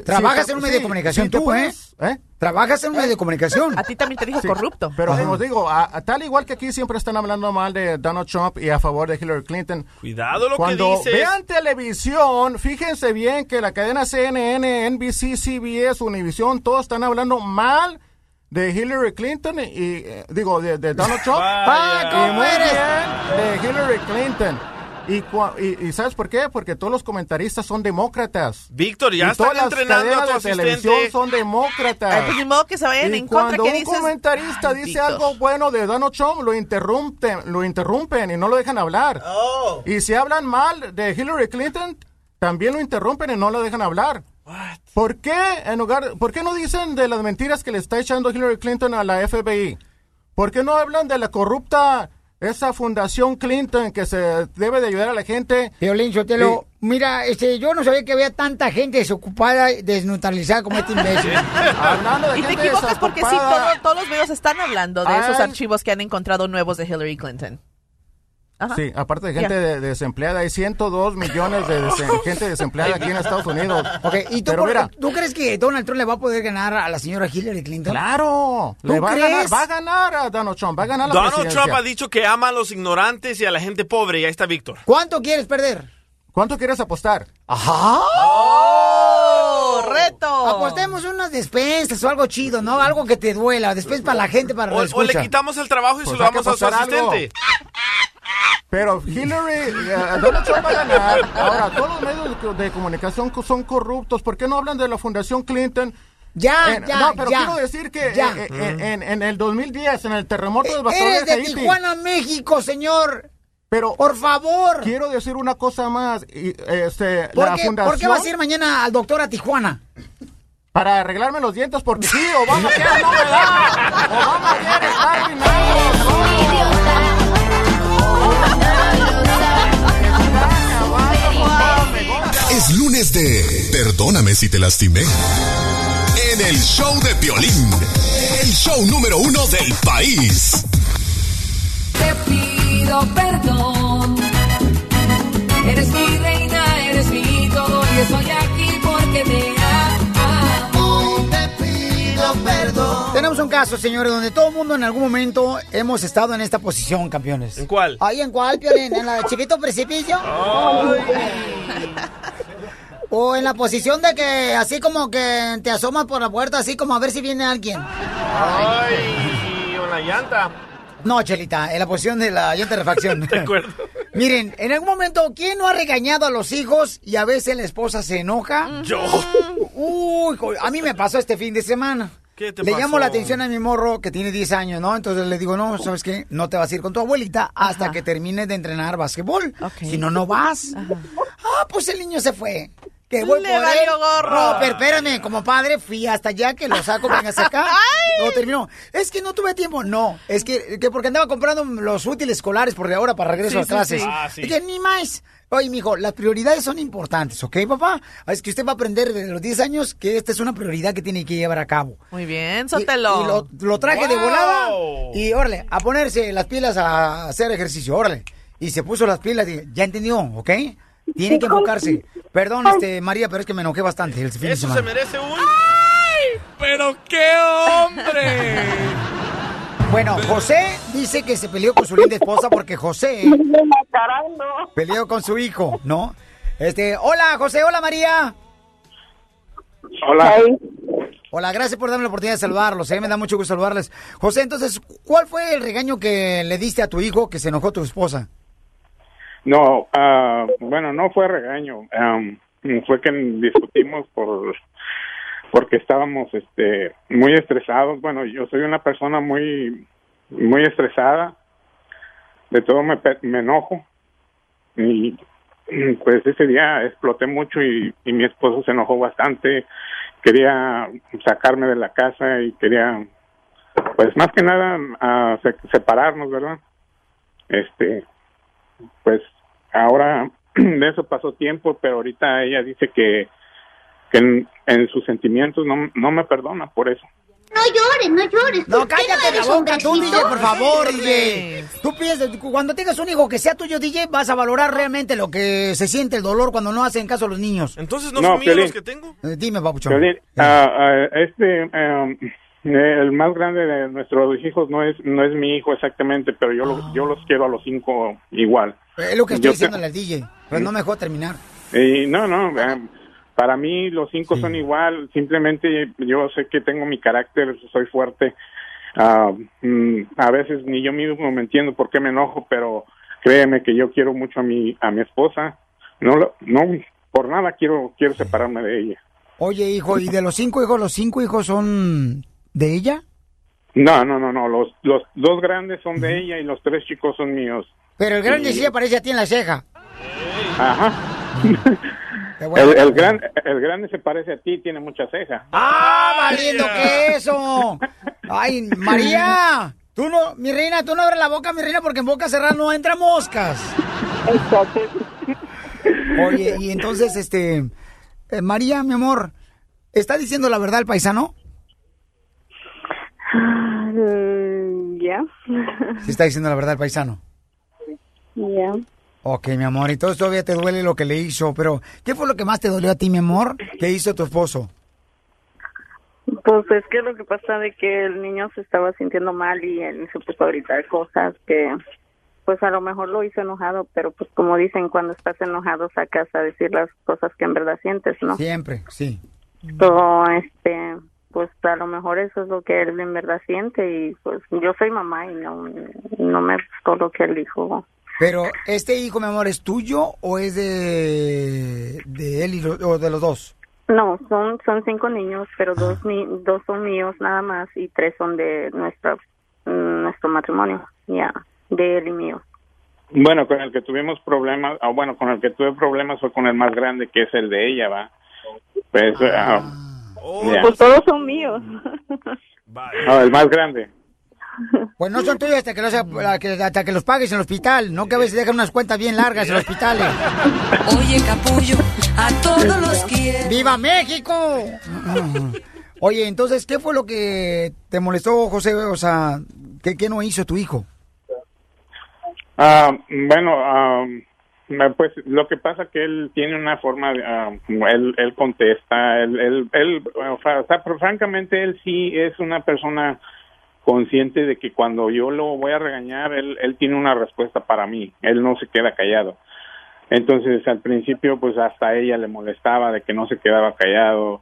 Trabajas sí, en un medio sí, de comunicación tú, puedes- ¿eh? Trabajas en un medio de comunicación. A ti también te dijo Sí, corrupto. Pero Ajá. como digo, a- a tal igual que aquí siempre están hablando mal de Donald Trump y a favor de Hillary Clinton. Cuidado lo Cuando que dices. vean televisión, fíjense bien que la cadena CNN, NBC, CBS, Univision, todos están hablando mal de Hillary Clinton y, eh, digo, de, de Donald Trump. Vaya. y ¿cómo eres? de Hillary Clinton. Y, cua- y, y ¿sabes por qué? Porque todos los comentaristas son demócratas. Víctor, ya y están todas las entrenando a tu cadenas de televisión son demócratas. Ay, pues modo que se vayan Y en cuando ¿Qué un dices? comentarista Ay, dice Víctor. algo bueno de Donald Trump, lo interrumpen, lo interrumpen y no lo dejan hablar. Y si hablan mal de Hillary Clinton, también lo interrumpen y no lo dejan hablar. ¿Por qué, en lugar, ¿Por qué no dicen de las mentiras que le está echando Hillary Clinton a la FBI? ¿Por qué no hablan de la corrupta, esa fundación Clinton que se debe de ayudar a la gente? Violín Sotelo, mira, este, yo no sabía que había tanta gente desocupada, desneutralizada como este imbécil. Hablando de Y te equivocas porque sí, todo- todos los medios están hablando de esos archivos que han encontrado nuevos de Hillary Clinton. Ajá. Sí, aparte de gente de- desempleada, hay 102 millones de gente desempleada aquí en Estados Unidos. Ok, ¿y tú, Pero por- mira, tú crees que Donald Trump le va a poder ganar a la señora Hillary Clinton? claro, ¿Tú le va a crees? ganar, va a ganar a Donald Trump, va a ganar la Donald presidencia. Trump ha dicho que ama a los ignorantes y a la gente pobre. Y ahí está Víctor. ¿Cuánto quieres perder? ¿Cuánto quieres apostar? Ajá. ¡Oh! ¡Reto! Apostemos unas despensas o algo chido, ¿no? Algo que te duela. Después para la gente, para O, la o le quitamos el trabajo y Pues se lo damos a su apostar algo. Pero Hillary, eh, Donald Trump va a ganar. Ahora, todos los medios de, de comunicación co- son corruptos. ¿Por qué no hablan de la Fundación Clinton? Ya, En- ya, no, pero ya. quiero decir que Ya. eh, eh, en, en el 2010, en el terremoto de Bastones Eres de Haití, Tijuana, México, señor. Pero Por favor. quiero decir una cosa más. este, ¿Por la qué, fundación ¿Por qué vas a ir mañana al doctor a Tijuana? para arreglarme los dientes porque sí, Obama quiere no me da. Obama quiere estar Es lunes de Perdóname si te lastimé. En el show de Piolín. El show número uno del país. Te pido perdón. Eres mi reina, eres mi todo y estoy aquí porque te amo. Te pido perdón. Tenemos un caso, señores, donde todo el mundo en algún momento hemos estado en esta posición, campeones. ¿En cuál? ¿Ahí en cuál, Piolín? ¿En la de chiquito precipicio? O en la posición de que así como que te asomas por la puerta, así como a ver si viene alguien. Ay, y una llanta. No, Chelita, en la posición de la llanta de refacción. De acuerdo. Miren, en algún momento, ¿quién no ha regañado a los hijos y a veces la esposa se enoja? Yo. Uy, a mí me pasó este fin de semana. ¿Qué te le pasó? llamo la atención a mi morro que tiene 10 años, ¿no? Entonces le digo, no, ¿sabes qué? No te vas a ir con tu abuelita hasta que termines de entrenar basquetbol. Si no, no vas. Ah, pues el niño se fue. Que voy Le por valió él. gorro. No, pero espérame, como padre fui hasta allá que lo saco, vengas acá. No terminó. Es que no tuve tiempo. No, es que, que porque andaba comprando los útiles escolares porque ahora para regreso Sí, a sí, clases. sí. Ah, sí. Dije, ni más. Oye, mijo, las prioridades son importantes, ¿ok, papá? Es que usted va a aprender desde los 10 años que esta es una prioridad que tiene que llevar a cabo. Muy bien, Y, Sotelo. y lo, lo traje de Wow. volada y órale, a ponerse las pilas a hacer ejercicio, órale. Y se puso las pilas y ya entendió, ¿ok? Tiene que enfocarse. Perdón, este, María, pero es que me enojé bastante el fin de Eso se semana. merece un... ¡Pero qué hombre! Bueno, José dice que se peleó con su linda esposa porque José peleó con su hijo, ¿no? Este, hola José, hola María. Hola. Hola, gracias por darme la oportunidad de saludarlos, ¿eh? me da mucho gusto saludarles. José, entonces, ¿cuál fue el regaño que le diste a tu hijo que se enojó tu esposa? No, ah, bueno, no fue regaño. fue que discutimos por porque estábamos este muy estresados. Bueno, yo soy una persona muy muy estresada. De todo me, me enojo. Y pues ese día exploté mucho y, mi esposo se enojó bastante. Quería sacarme de la casa y quería, pues más que nada, ah, se- separarnos, ¿verdad? Este, pues ahora de eso pasó tiempo, pero ahorita ella dice que, que en, en sus sentimientos no, no me perdona por eso. No llores, no llores. No, ¿Por qué cállate eres la boca, tú? DJ, por favor, DJ. Tú piensas, cuando tengas un hijo que sea tuyo, DJ, vas a valorar realmente lo que se siente el dolor cuando no hacen caso a los niños. Entonces no No, son míos los que tengo. Eh, dime, papuchón. Piolín, ah, ah, este, em, el más grande de nuestros hijos no es no es mi hijo exactamente, pero yo lo- yo los quiero a los cinco igual. Es lo que estoy Yo diciéndole al DJ, pero no me dejó terminar. Y no, no, eh, para mí los cinco son igual, simplemente yo sé que tengo mi carácter, soy fuerte. Mm, a veces ni yo mismo me entiendo por qué me enojo, pero créeme que yo quiero mucho a mi a mi esposa. No lo- no por nada quiero quiero separarme de ella. Oye, hijo, ¿y de los cinco hijos, los cinco hijos son de ella? No, no, no, no, los los dos grandes son de ella y los tres chicos son míos. Pero el grande sí se parece a ti en la ceja. Ajá. bueno. El, el gran el grande se parece a ti, tiene mucha ceja. ¡Ah, valiendo queso! ¡Ay, María! Tú no, mi reina, tú no abres la boca, mi reina, porque en boca cerrada no entra moscas. Oye, y entonces, este, eh, María, mi amor, ¿está diciendo la verdad el paisano? Mm, Ya. Sí está diciendo la verdad el paisano. Ya. Ok, mi amor, y todo todavía te duele lo que le hizo, pero ¿qué fue lo que más te dolió a ti, mi amor, que hizo tu esposo? Pues es que lo que pasa de que el niño se estaba sintiendo mal y él se puso a gritar cosas que pues a lo mejor lo hizo enojado, pero pues como dicen, cuando estás enojado sacas a decir las cosas que en verdad sientes, ¿no? Siempre, sí. So, este, pues a lo mejor eso es lo que él en verdad siente y pues yo soy mamá y no, no me gustó lo que él dijo. Pero, ¿este hijo, mi amor, es tuyo o es de, de él y lo- o de los dos? No, son son cinco niños, pero dos ni, dos son míos nada más y tres son de nuestra mm, nuestro matrimonio, ya, de él y mío. Bueno, con el que tuvimos problemas, ah, bueno, con el que tuve problemas fue con el más grande, que es el de ella, ¿va? Pues, ah, ya. Pues todos son míos. No, el más grande. Pues no son tuyos hasta que, los, hasta que los pagues en el hospital, no que a veces dejan unas cuentas bien largas en los hospitales. Oye, capullo, a todos los quiero. ¡Viva México! Oye, entonces, ¿qué fue lo que te molestó, José? O sea, ¿qué, qué no hizo tu hijo? Ah, bueno, ah, pues lo que pasa que él tiene una forma, de, ah, él, él contesta, él, él, él, o sea, o sea, pero francamente él sí es una persona consciente de que cuando yo lo voy a regañar, él, él tiene una respuesta para mí, él no se queda callado. Entonces, al principio, pues hasta ella le molestaba de que no se quedaba callado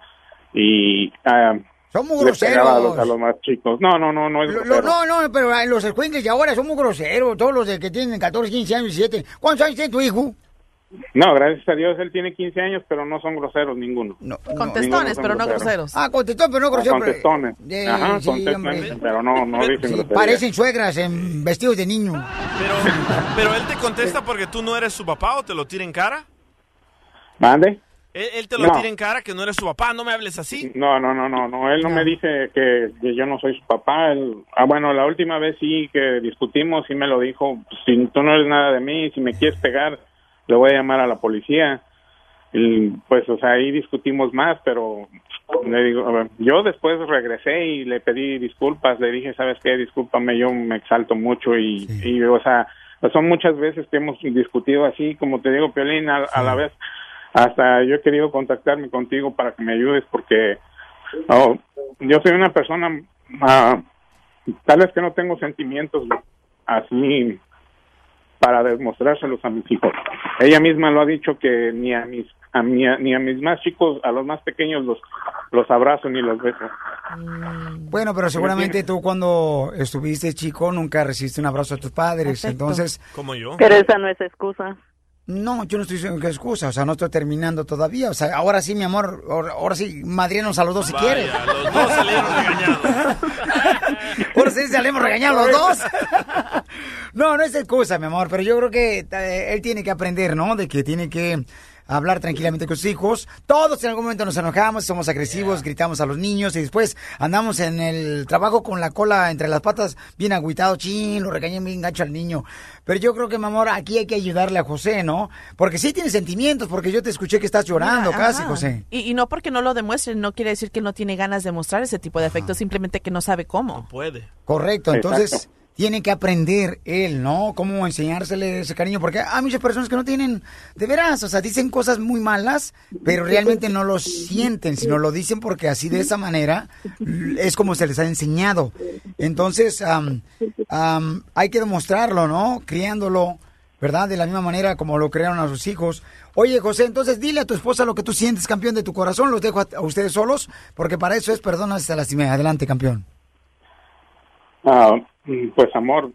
y ah, Son muy le pegaba a los, groseros. a los más chicos. No, no, no, no es Lo- grosero. no, no, pero los escuincles de ahora son muy groseros, todos los de que tienen 14, 15 años, 17. ¿Cuántos años tiene tu hijo? No, gracias a Dios él tiene 15 años, pero no son groseros ninguno. Contestones, pero no groseros. Ah, contestón, pero no grosero. pero- Contestones. Eh, Ajá, sí, contestones, hombre. pero no, no dicen groserías. Parecen suegras en vestidos de niño. Pero él te contesta porque tú no eres su papá o te lo tira en cara. ¿Mande? Él, él te lo No. tira en cara que no eres su papá, no me hables así. No, no, no, no, no, él no, me dice que, que yo no soy su papá. Él, ah, bueno, la última vez sí que discutimos, sí me lo dijo, si tú no eres nada de mí, si me quieres pegar, le voy a llamar a la policía. Y, pues, o sea, ahí discutimos más, pero le digo, a ver, yo después regresé y le pedí disculpas, le dije, ¿sabes qué? Discúlpame, yo me exalto mucho y, y o sea, son muchas veces que hemos discutido así, como te digo, Piolín, a, a la vez, hasta yo he querido contactarme contigo para que me ayudes porque oh, yo soy una persona, ah, tal vez que no tengo sentimientos así para demostrárselos a mis hijos. Ella misma lo ha dicho que ni a mis a mi- ni a mis más chicos, a los más pequeños los los abrazo ni los beso. Bueno, pero seguramente tú cuando estuviste chico nunca recibiste un abrazo de tus padres, Perfecto. entonces... Como yo. Pero esa no es excusa. No, yo no estoy diciendo que excusa, o sea, no estoy terminando todavía, o sea, ahora sí, mi amor, ahora, ahora sí, madrienos a los dos si Vaya, quieres. los dos salieron regañados. Ahora sí salimos regañados los dos. No, no es excusa, mi amor, pero yo creo que eh, él tiene que aprender, ¿no? De que tiene que hablar tranquilamente con sus hijos. Todos en algún momento nos enojamos, somos agresivos, gritamos a los niños y después andamos en el trabajo con la cola entre las patas, bien agüitado, chin, lo regañé bien gacho al niño. Pero yo creo que, mi amor, aquí hay que ayudarle a José, ¿no? Porque sí tiene sentimientos, porque yo te escuché que estás llorando Mira, casi, ajá. José. Y, y no porque no lo demuestre, no quiere decir que no tiene ganas de mostrar ese tipo de afecto, simplemente que no sabe cómo. Puede. Correcto, entonces Exacto. Tiene que aprender él, ¿no? Cómo enseñársele ese cariño, porque hay muchas personas que no tienen, de veras, o sea, dicen cosas muy malas, pero realmente no lo sienten, sino lo dicen porque así de esa manera es como se les ha enseñado. Entonces, am, hay que demostrarlo, ¿no? Criándolo, ¿verdad? De la misma manera como lo crearon a sus hijos. Oye, José, entonces dile a tu esposa lo que tú sientes, campeón de tu corazón, los dejo a, ustedes solos, porque para eso es, perdona, se lastimé. Adelante, campeón. Ah, pues amor,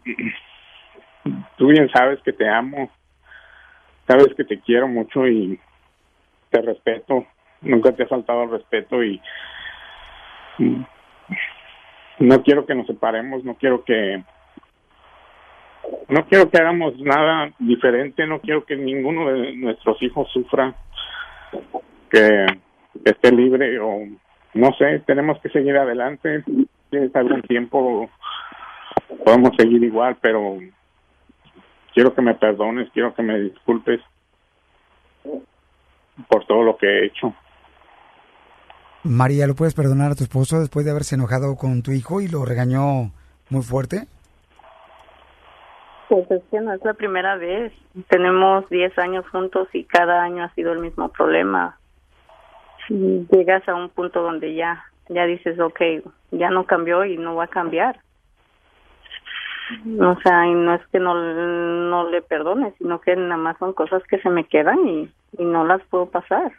tú bien sabes que te amo, sabes que te quiero mucho y te respeto, nunca te ha faltado el respeto y mm, no quiero que nos separemos, no quiero que no quiero que hagamos nada diferente, no quiero que ninguno de nuestros hijos sufra, que esté libre o no sé, tenemos que seguir adelante, tienes algún tiempo podemos seguir igual, pero quiero que me perdones, quiero que me disculpes por todo lo que he hecho. María, ¿lo puedes perdonar a tu esposo después de haberse enojado con tu hijo y lo regañó muy fuerte? Pues es que no es la primera vez. Tenemos 10 años juntos y cada año ha sido el mismo problema. Llegas a un punto donde ya, ya dices, ok, ya no cambió y no va a cambiar. O sea, y no es que no, no le perdone, sino que nada más son cosas que se me quedan y, y no las puedo pasar.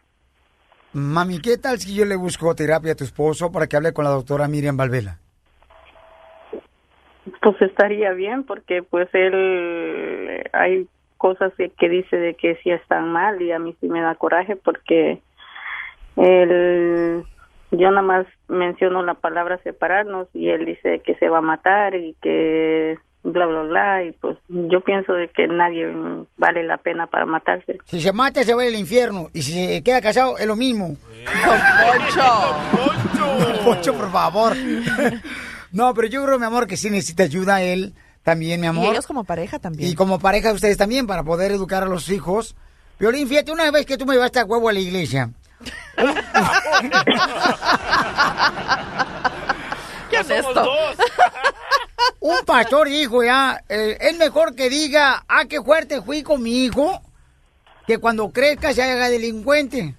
Mami, ¿qué tal si yo le busco terapia a tu esposo para que hable con la doctora Miriam Valvela? Pues estaría bien porque pues él hay cosas que, que dice de que sí están mal y a mí sí me da coraje porque él yo nada más menciono la palabra separarnos y él dice que se va a matar y que bla bla bla y pues yo pienso de que nadie vale la pena para matarse. Si se mata, se va al infierno. Y si se queda casado, es lo mismo. Poncho! Poncho, por favor. No, pero yo creo, mi amor, que sí necesita ayuda él también, mi amor. Y ellos como pareja también. Y como pareja ustedes también, para poder educar a los hijos. Violín, fíjate, una vez que tú me llevaste a huevo a la iglesia. ¡Qué honesto! Un pastor dijo ya, eh, es mejor que diga, ah, qué fuerte fui con mi hijo, que cuando crezca se haga delincuente.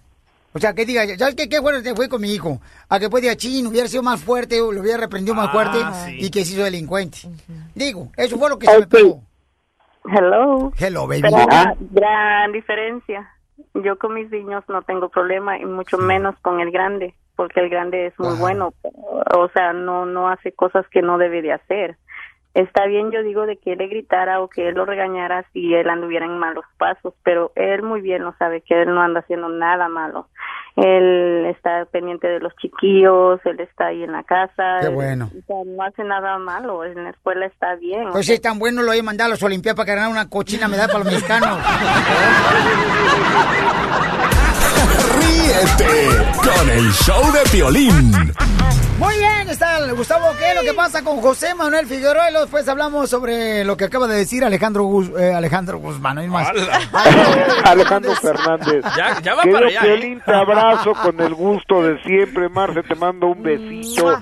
O sea, que diga, ¿sabes qué? Qué fuerte fui con mi hijo. A que pues diga, chin, hubiera sido más fuerte, o lo hubiera reprendido más fuerte Ah, sí. y que se hizo delincuente. Digo, eso fue lo que se me pegó. Hello. Hello, baby. Gran diferencia. Yo con mis niños no tengo problema y mucho menos con el grande, porque el grande es muy bueno, o sea, no no hace cosas que no debe de hacer. Está bien, yo digo, de que él le gritara o que él lo regañara si él anduviera en malos pasos, pero él muy bien lo sabe que él no anda haciendo nada malo. Él está pendiente de los chiquillos, él está ahí en la casa. Qué él- bueno. o sea, no hace nada malo, en la escuela está bien. Pues si es tan bueno, lo he mandado a los Olimpiadas para ganar una cochina medalla para los mexicanos. Ríete con el show de Piolín. Muy bien, está el Gustavo. ¿Qué es lo que pasa con José Manuel Figueroa? Y luego después hablamos sobre lo que acaba de decir Alejandro, Gus- eh, Alejandro Guzmán. ¿no hay más? Alejandro Fernández. Ya- ya va Querido para allá, Piolín, ¿eh? te abrazo con el gusto de siempre. Marce, te mando un besito.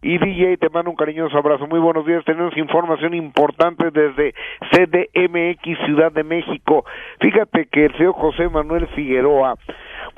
Y DJ, te mando un cariñoso abrazo. Muy buenos días. Tenemos información importante desde CDMX, Ciudad de México. Fíjate que el señor José Manuel Figueroa,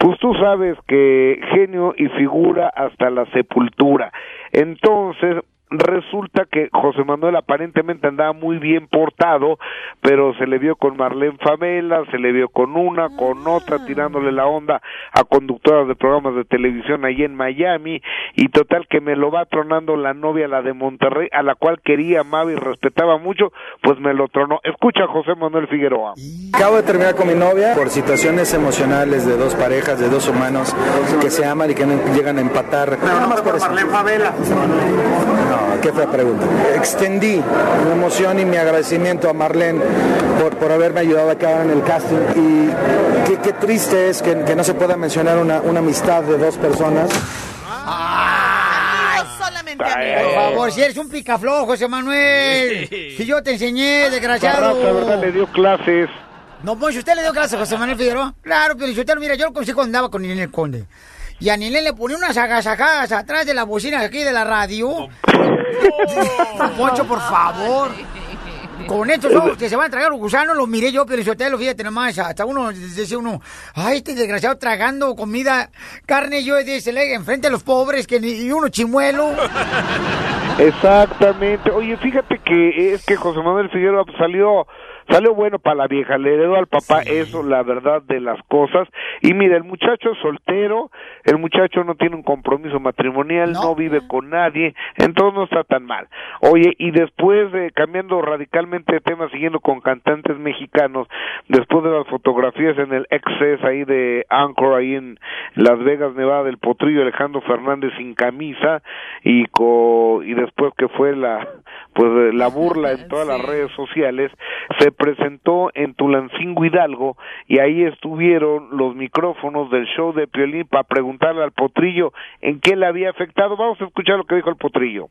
pues tú sabes que genio y figura hasta la sepultura. Entonces, resulta que José Manuel aparentemente andaba muy bien portado, pero se le vio con Marlene Favela, se le vio con una, con otra, tirándole la onda a conductoras de programas de televisión ahí en Miami, y total que me lo va tronando la novia, la de Monterrey, a la cual quería, amaba y respetaba mucho, pues me lo tronó. Escucha a José Manuel Figueroa. Acabo de terminar con mi novia por situaciones emocionales de dos parejas, de dos humanos que se aman y que no llegan a empatar. Nada más por Marlene Favela. No, qué fea pregunta. Extendí mi emoción y mi agradecimiento a Marlene por, por haberme ayudado a quedar en el casting. Y qué, qué triste es que, que no se pueda mencionar una, una amistad de dos personas. solamente Por favor, si eres un picaflojo, José Manuel. Si yo te enseñé, desgraciado. Barraca, ¿verdad? Le dio clases. No, pues usted le dio clases a José Manuel Figueroa. Claro, pero usted mira, yo lo conocí cuando andaba con Ninel Conde. Y a Ninel le ponía unas agasajadas atrás de la bocina aquí de la radio. Poncho, por favor. Con estos ojos que se van a tragar los gusanos, los miré yo, pero yo lo fíjate nomás, hasta uno decía uno, ay, este desgraciado tragando comida, carne, yo dice, enfrente a los pobres, que ni y uno chimuelo. Exactamente. Oye, fíjate que es que José Manuel Figueroa salió salió bueno para la vieja, le heredó al papá eso, la verdad de las cosas. Y mira, el muchacho es soltero, el muchacho no tiene un compromiso matrimonial, no, vive con nadie, entonces no está tan mal. Oye, y después de cambiando radicalmente de tema, siguiendo con cantantes mexicanos, después de las fotografías en el Excess ahí de Anchor, ahí en Las Vegas, Nevada, del Potrillo, Alejandro Fernández sin camisa, y, co y después que fue la pues la burla en todas las redes sociales, se presentó en Tulancingo Hidalgo y ahí estuvieron los micrófonos del show de Piolín para preguntarle al potrillo en qué le había afectado. Vamos a escuchar lo que dijo el potrillo.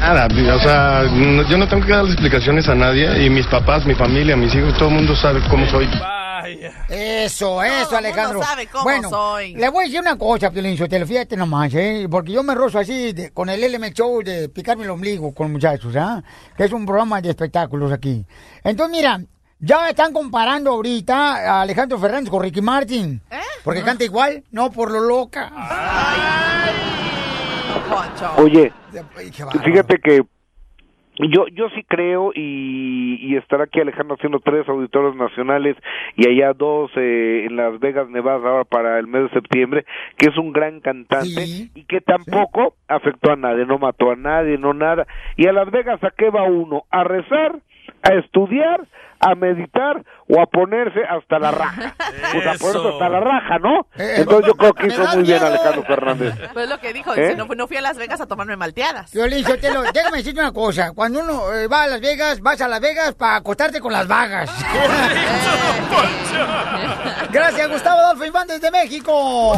Nada, o sea, no- yo no tengo que darle explicaciones a nadie y mis papás, mi familia, mis hijos, todo el mundo sabe cómo soy. Eso, eso, Alejandro. sabe cómo bueno, soy. le voy a decir una cosa, Piolín Sotelo, fíjate nomás, ¿eh? Porque yo me rozo así de- con el LM Show de picarme el ombligo con muchachos, ¿ah? Que es un programa de espectáculos aquí. Entonces, mira, ya están comparando ahorita a Alejandro Fernández con Ricky Martin. ¿Eh? Porque canta igual, no por lo loca. Qué bárbaro. fíjate que yo yo sí creo y, y estará aquí Alejandro haciendo tres auditorios nacionales y allá dos eh, en Las Vegas, Nevada ahora para el mes de septiembre, que es un gran cantante y que tampoco afectó a nadie, no mató a nadie, no nada. Y a Las Vegas a qué va uno? A rezar, a estudiar, a meditar o a ponerse hasta la raja. Pues a ponerse hasta la raja, ¿no? Entonces yo creo que hizo muy bien. Alejandro Fernández. Pues lo que dijo, ¿Eh? dice, no, no fui a Las Vegas a tomarme malteadas. Piolín Sotelo, déjame decirte una cosa. Cuando uno eh, va a Las Vegas, vas a Las Vegas para acostarte con las vagas. Gracias, Gustavo Adolfo Infantes de México.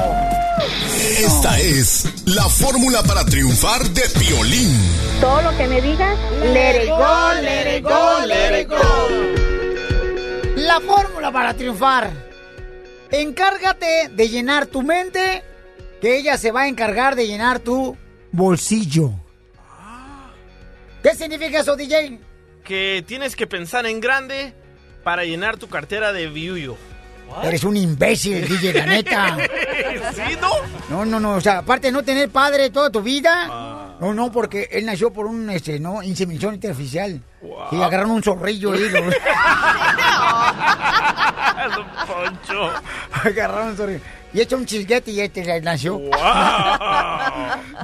Esta es la fórmula para triunfar de Piolín. Todo lo que me digas, let it go, let it go, let it go. La fórmula para triunfar. Encárgate de llenar tu mente, que ella se va a encargar de llenar tu bolsillo. ¿Qué significa eso, DJ? Que tienes que pensar en grande para llenar tu cartera de viuyo. Eres un imbécil, DJ, la neta. ¿Sí, no? No, no, no, o sea, aparte de no tener padre toda tu vida, No, no, porque él nació por un, este, no, inseminación artificial. Y agarraron un zorrillo ahí. lo- Poncho. agarraron un zorrillo. Y echa un chisguete y este nació.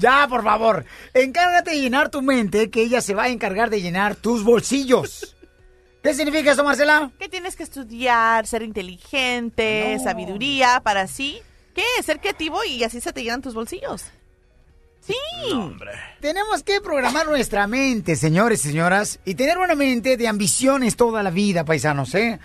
ya, por favor. Encárgate de llenar tu mente, que ella se va a encargar de llenar tus bolsillos. ¿Qué significa eso, Marcela? Que tienes que estudiar, ser inteligente, sabiduría, para así, ¿qué? Ser creativo y así se te llenan tus bolsillos. Sí. Tenemos que programar nuestra mente, señores y señoras, y tener una mente de ambiciones toda la vida, paisanos, ¿eh?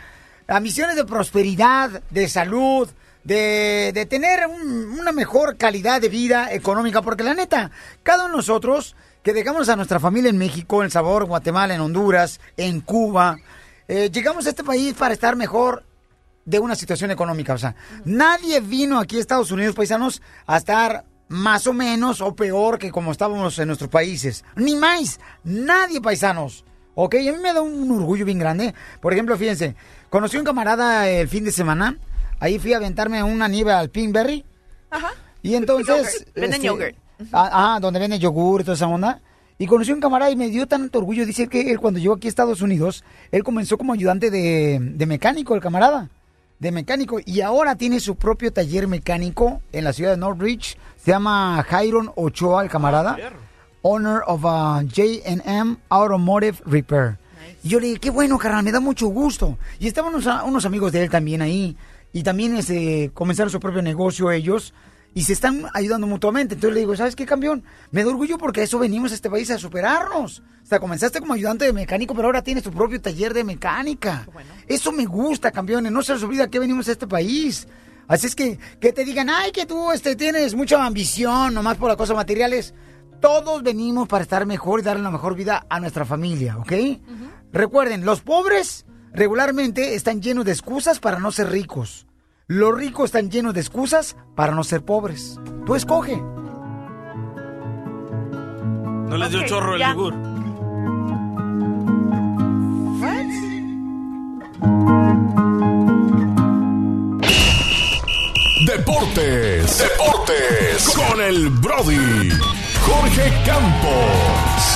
Ambiciones de prosperidad, de salud, de, de tener un- una mejor calidad de vida económica, porque la neta, cada uno de nosotros que dejamos a nuestra familia en México, en El Salvador, Guatemala, en Honduras, en Cuba, eh, llegamos a este país para estar mejor de una situación económica. O sea, nadie vino aquí a Estados Unidos, paisanos, a estar más o menos o peor que como estábamos en nuestros países. Ni más. Nadie, paisanos. Ok, a mí me da un orgullo bien grande. Por ejemplo, fíjense, conocí a un camarada el fin de semana. Ahí fui a aventarme una nieve al Pinkberry. Y entonces... Yogurt. Venden yogurt. Ah, ah, donde venden yogur y toda esa onda. Y conocí a un camarada y me dio tanto orgullo. Dice que él cuando llegó aquí a Estados Unidos, él comenzó como ayudante de, de mecánico, el camarada. De mecánico. Y ahora tiene su propio taller mecánico en la ciudad de Northridge. Se llama Jairon Ochoa, el camarada. Owner of uh, J&M Automotive Repair. Y yo le dije, qué bueno, carnal, me da mucho gusto. Y estaban unos, unos amigos de él también ahí. Y también este, comenzaron su propio negocio ellos. Y se están ayudando mutuamente. Entonces le digo, ¿sabes qué, campeón? Me da orgullo porque a eso venimos a este país a superarnos. O sea, comenzaste como ayudante de mecánico, pero ahora tienes tu propio taller de mecánica. Eso me gusta, campeones. No se les olvida que venimos a este país. Así es que, que te digan, ay, que tú este, tienes mucha ambición, nomás por las cosas materiales. Todos venimos para estar mejor y darle la mejor vida a nuestra familia, ¿ok? Recuerden, los pobres regularmente están llenos de excusas para no ser ricos. Los ricos están llenos de excusas para no ser pobres. Tú escoge. No les dio chorro el ya. yogur. Deportes, deportes, con el Brody, Jorge Campos.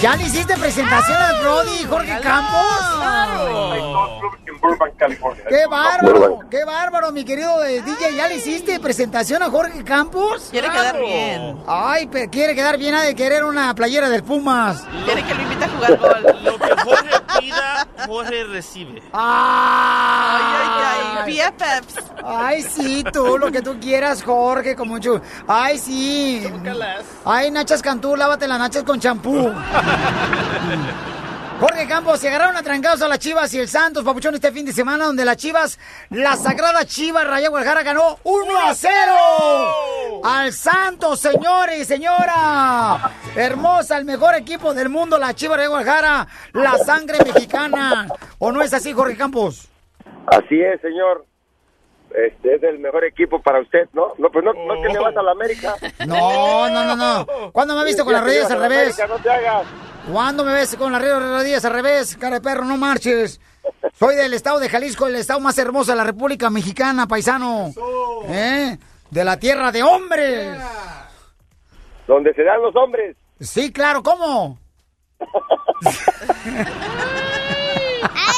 ¿Ya le hiciste presentación al Brody, Jorge Campos? En Burbank, California. ¡Qué bárbaro! ¡Qué bárbaro, mi querido DJ! ¿Ya le hiciste presentación a Jorge Campos? Quiere quedar bien. Ay, pero quiere quedar bien, ha de querer una playera del Pumas. Quiere que lo invite a jugar gol. Lo que Jorge pida, Jorge recibe. ¡Ay, ay, ay! BFFs. Ay, sí, tú, lo que tú quieras, Jorge, con mucho... Ay, sí. Ay, Nachas Cantú, lávate las nachas con champú. Jorge Campos, se agarraron a trancados a las Chivas y el Santos, papuchón, este fin de semana, donde las Chivas, la sagrada Chivas Raya Guadalajara ganó 1 a 0 al Santos, señores y señora. Hermosa, el mejor equipo del mundo, la Chivas Raya Guadalajara, la sangre mexicana. ¿O no es así, Jorge Campos? Así es, señor. Este es el mejor equipo para usted, ¿no? No, pues no, no es que le vas a la América. No, no, no, no. ¿Cuándo me has visto con las rodillas al revés? América, no te hagas. ¿Cuándo me ves con las rodillas al revés? Cara de perro, no marches. Soy del estado de Jalisco, el estado más hermoso de la República Mexicana, paisano. ¿Eh? De la tierra de hombres. Donde se dan los hombres. Sí, claro, ¿cómo? ¡Ahí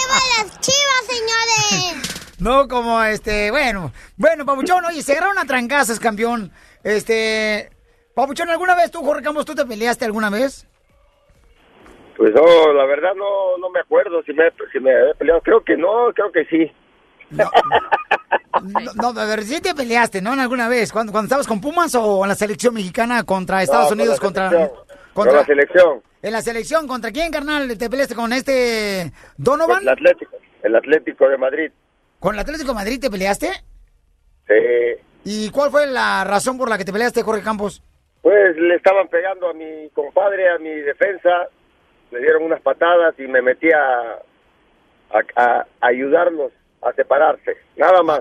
van las chivas, señores! No, como este, bueno, bueno, Pabuchón, oye, se agarraron a trancazas, campeón. Este, Pabuchón, ¿alguna vez tú, Jorge Campos, tú te peleaste alguna vez? Pues no, la verdad no, no me acuerdo si me, si me había peleado. Creo que no, creo que sí. No, no, a ver, sí te peleaste, ¿no? ¿Alguna vez? ¿Cuando, cuando estabas con Pumas o en la selección mexicana contra Estados No, con Unidos? la contra, selección. contra Con la selección. En la selección, ¿contra quién, carnal? ¿Te peleaste con este Donovan? El Atlético, el Atlético de Madrid. ¿Con el Atlético de Madrid te peleaste? Sí. ¿Y cuál fue la razón por la que te peleaste, Jorge Campos? Pues le estaban pegando a mi compadre, a mi defensa, le dieron unas patadas y me metí a, a- a ayudarlos a separarse, nada más.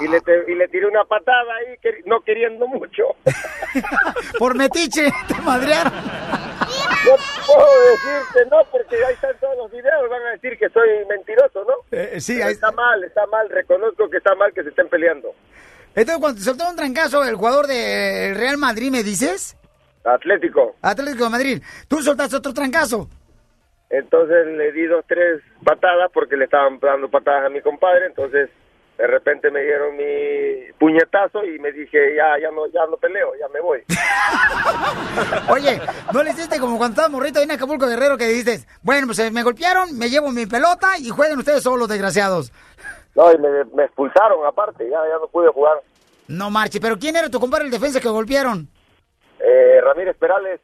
y, le te- y le tiré una patada ahí, no queriendo mucho. Por metiche, te madrearon. No puedo decirte no, porque ahí están todos los videos, van a decir que soy mentiroso, ¿no? Eh, sí, Pero ahí- está mal, está mal, reconozco que está mal que se estén peleando. Entonces, cuando te soltó un trancazo el jugador del Real Madrid, ¿me dices? Atlético. Atlético de Madrid. Tú soltaste otro trancazo. Entonces le di dos, tres patadas porque le estaban dando patadas a mi compadre. Entonces de repente me dieron mi puñetazo y me dije, ya, ya no, ya no peleo, ya me voy. Oye, ¿no le hiciste como cuando estabas morrito ahí en Acapulco Guerrero que dijiste, bueno, pues eh, me golpearon, me llevo mi pelota y jueguen ustedes solos, desgraciados? No, y me, me expulsaron aparte, ya, ya no pude jugar. No marche, pero ¿quién era tu compadre el defensa que golpearon? Eh, Ramírez Perales,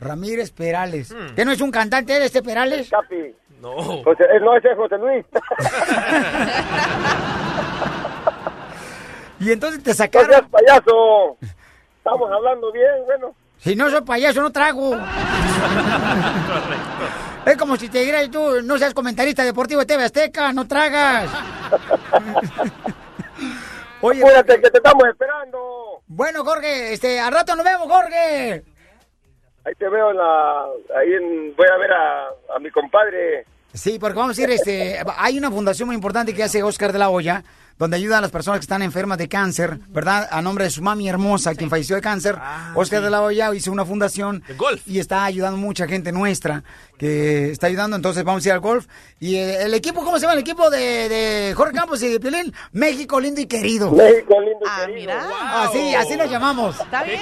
Ramírez Perales. ¿Que no es un cantante de este Perales? Capi. No. José, eh, no, ese es José Luis. Y entonces te No sacaron. seas payaso. Estamos hablando bien, bueno. Si no soy payaso, no trago. Es como si te dijeras tú, no seas comentarista deportivo de TV Azteca, no tragas. Oye, Apúrate, que te estamos esperando. Bueno, Jorge, este, al rato nos vemos, Jorge. Ahí te veo en la... Ahí en- voy a ver a, a mi compadre. Sí, porque vamos a ir, este, hay una fundación muy importante que hace Oscar de la Hoya, donde ayuda a las personas que están enfermas de cáncer, ¿verdad? A nombre de su mami hermosa, quien falleció de cáncer. Oscar de la Hoya hizo una fundación y está ayudando mucha gente nuestra que está ayudando, entonces vamos a ir al golf. Y eh, el equipo, ¿cómo se llama el equipo de, de Jorge Campos y de Piolín? México lindo y querido. México lindo y Ah, mira. Así, así nos llamamos. Está bien.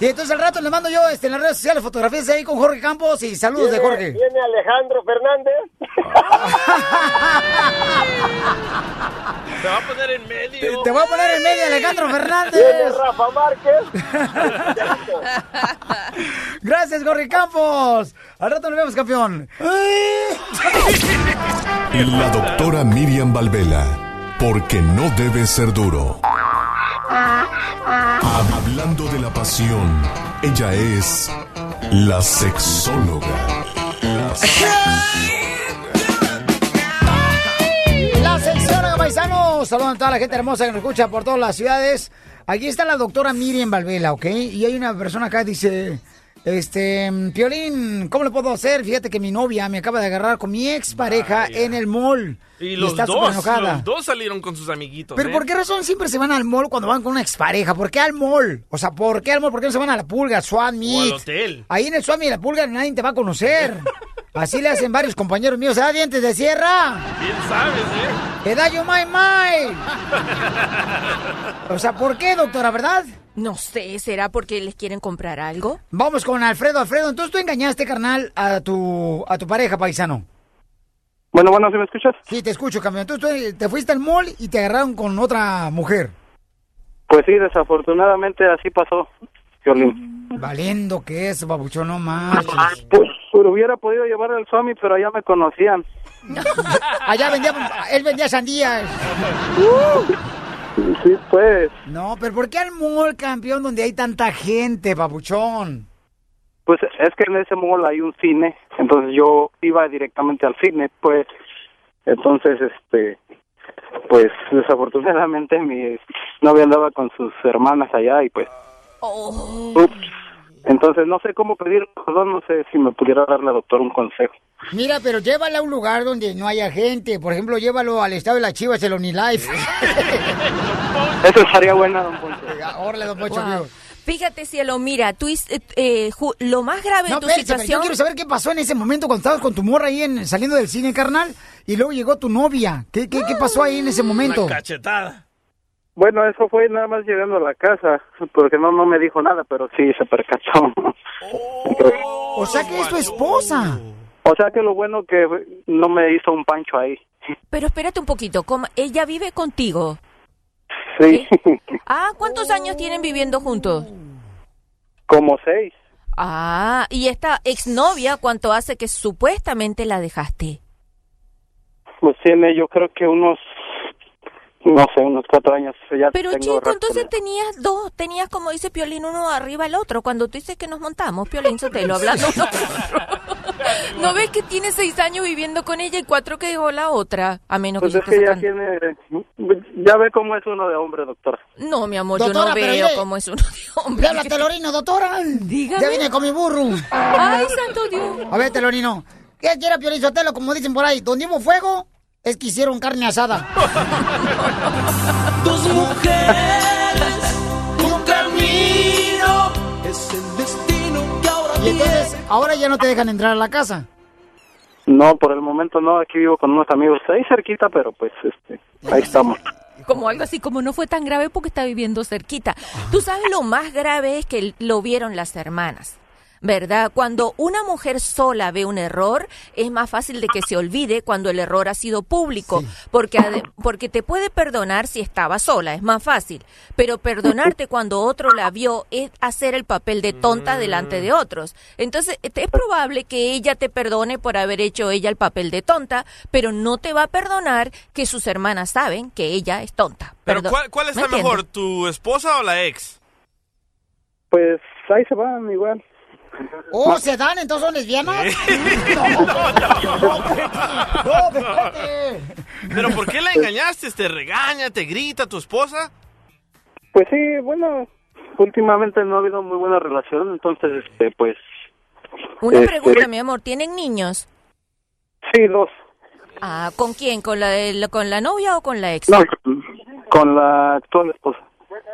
Y entonces al rato le mando yo este, en las redes sociales fotografías ahí con Jorge Campos y saludos de Jorge. Viene Alejandro Fernández. Se va a poner en medio. Te voy a poner en medio Alejandro Fernández. Rafa Márquez. Gracias, Jorge Campos. Al rato nos vemos, campeón. La doctora Miriam Valvela, porque no debe ser duro. Hablando de la pasión, ella es la sexóloga. La La paisanos. Saludos a toda la gente hermosa que nos escucha por todas las ciudades. Aquí está la doctora Miriam Valvela, ¿ok? Y hay una persona acá que dice, este, Piolín, ¿cómo le puedo hacer? Fíjate que mi novia me acaba de agarrar con mi ex pareja en el mall. Y los está dos, enojada. los dos salieron con sus amiguitos. Pero ¿eh? ¿por qué razón siempre se van al mall cuando van con una expareja? ¿Por qué al mall? O sea, ¿por qué al mall? ¿Por qué no se van a la pulga, al Swat O al hotel. Ahí en el Swami y la pulga nadie te va a conocer. Así le hacen varios compañeros míos. ¿Ah, dientes de sierra? Bien sabes, ¿eh? ¡Que da yo my my! O sea, ¿por qué, doctora, verdad? No sé, ¿será porque les quieren comprar algo? Vamos con Alfredo. Alfredo, entonces tú engañaste, carnal, a tu, a tu pareja, paisano. Bueno, bueno, ¿sí me escuchas? Sí, te escucho, campeón. Entonces tú te fuiste al mall y te agarraron con otra mujer. Pues sí, desafortunadamente así pasó, Violín. Valiendo que es, babuchón, no más. Pues, pues, hubiera podido llevar al Swami, pero allá me conocían. Allá vendía, él vendía sandías. Sí, pues. No, pero ¿por qué al mall, campeón, donde hay tanta gente, babuchón? Pues es que en ese mall hay un cine, entonces yo iba directamente al cine, pues. Entonces, este, pues desafortunadamente mi novia andaba con sus hermanas allá y pues. Ups. Entonces no sé cómo pedir perdón, no sé si me pudiera dar la doctora un consejo. Mira, pero llévala a un lugar donde no haya gente. Por ejemplo, llévalo al estado de las Chivas, el OnlyLife. Eso estaría buena, don Poncho. Órale, don Poncho. Wow. Fíjate, cielo, mira, tú, eh, eh, ju- lo más grave No, de tu pero situación... yo quiero saber qué pasó en ese momento cuando estabas con tu morra ahí en, saliendo del cine, carnal, y luego llegó tu novia. ¿Qué, qué, qué pasó ahí en ese momento? Una cachetada. Bueno, eso fue nada más llegando a la casa, porque no no me dijo nada, pero sí se percató. O sea que es tu esposa. O sea que lo bueno que no me hizo un pancho ahí. Pero espérate un poquito, ¿cómo- ella vive contigo. Sí, Ah, ¿cuántos años tienen viviendo juntos? como seis. Ah, y esta exnovia, ¿cuánto hace que supuestamente la dejaste? Pues tiene yo creo que unos, no sé, unos cuatro años. Ya Pero tengo chico, entonces tenías dos, tenías como dice Piolín uno arriba el otro. Cuando tú dices que nos montamos, Piolín Sotelo, hablando ¿No ves que tiene seis años viviendo con ella y cuatro que dejó la otra? A menos Pues que es que ya tiene, ya ve cómo es uno de hombre, doctora. No, mi amor, Doctora, yo no pero veo ya- cómo es uno de hombre. Le habla Telorino, doctora. Dígame. Ya vine con mi burro. Ay, santo Dios. A ver, Telorino. ¿Qué quiere Piolín Sotelo, como dicen por ahí? Donde hubo fuego, es que hicieron carne asada. Dos mujeres, un camino, es el destino. ahora ya no te dejan entrar a la casa. No, por el momento no, aquí vivo con unos amigos ahí cerquita, pero pues este, ahí estamos. Como algo así, como no fue tan grave porque está viviendo cerquita. Tú sabes lo más grave es que lo vieron las hermanas. ¿Verdad? Cuando una mujer sola ve un error, es más fácil de que se olvide cuando el error ha sido público, porque, ade- porque te puede perdonar si estaba sola, es más fácil, pero perdonarte cuando otro la vio es hacer el papel de tonta delante de otros. Entonces, es probable que ella te perdone por haber hecho ella el papel de tonta, pero no te va a perdonar que sus hermanas saben que ella es tonta. Pero Perdón. ¿cuál, cuál ¿Me está entiendes? mejor, tu esposa o la ex? Pues ahí se van igual. Oh, ¿se dan? ¿Entonces son lesbianas? No, espérate. ¿Pero por qué la engañaste? ¿Te regaña, te grita tu esposa? Pues sí, bueno, últimamente no ha habido muy buena relación, entonces, este, pues... Una este, pregunta, mi amor, ¿tienen niños? Sí, dos. Ah, ¿con quién? ¿Con la, con la novia o con la ex? No, con la actual esposa.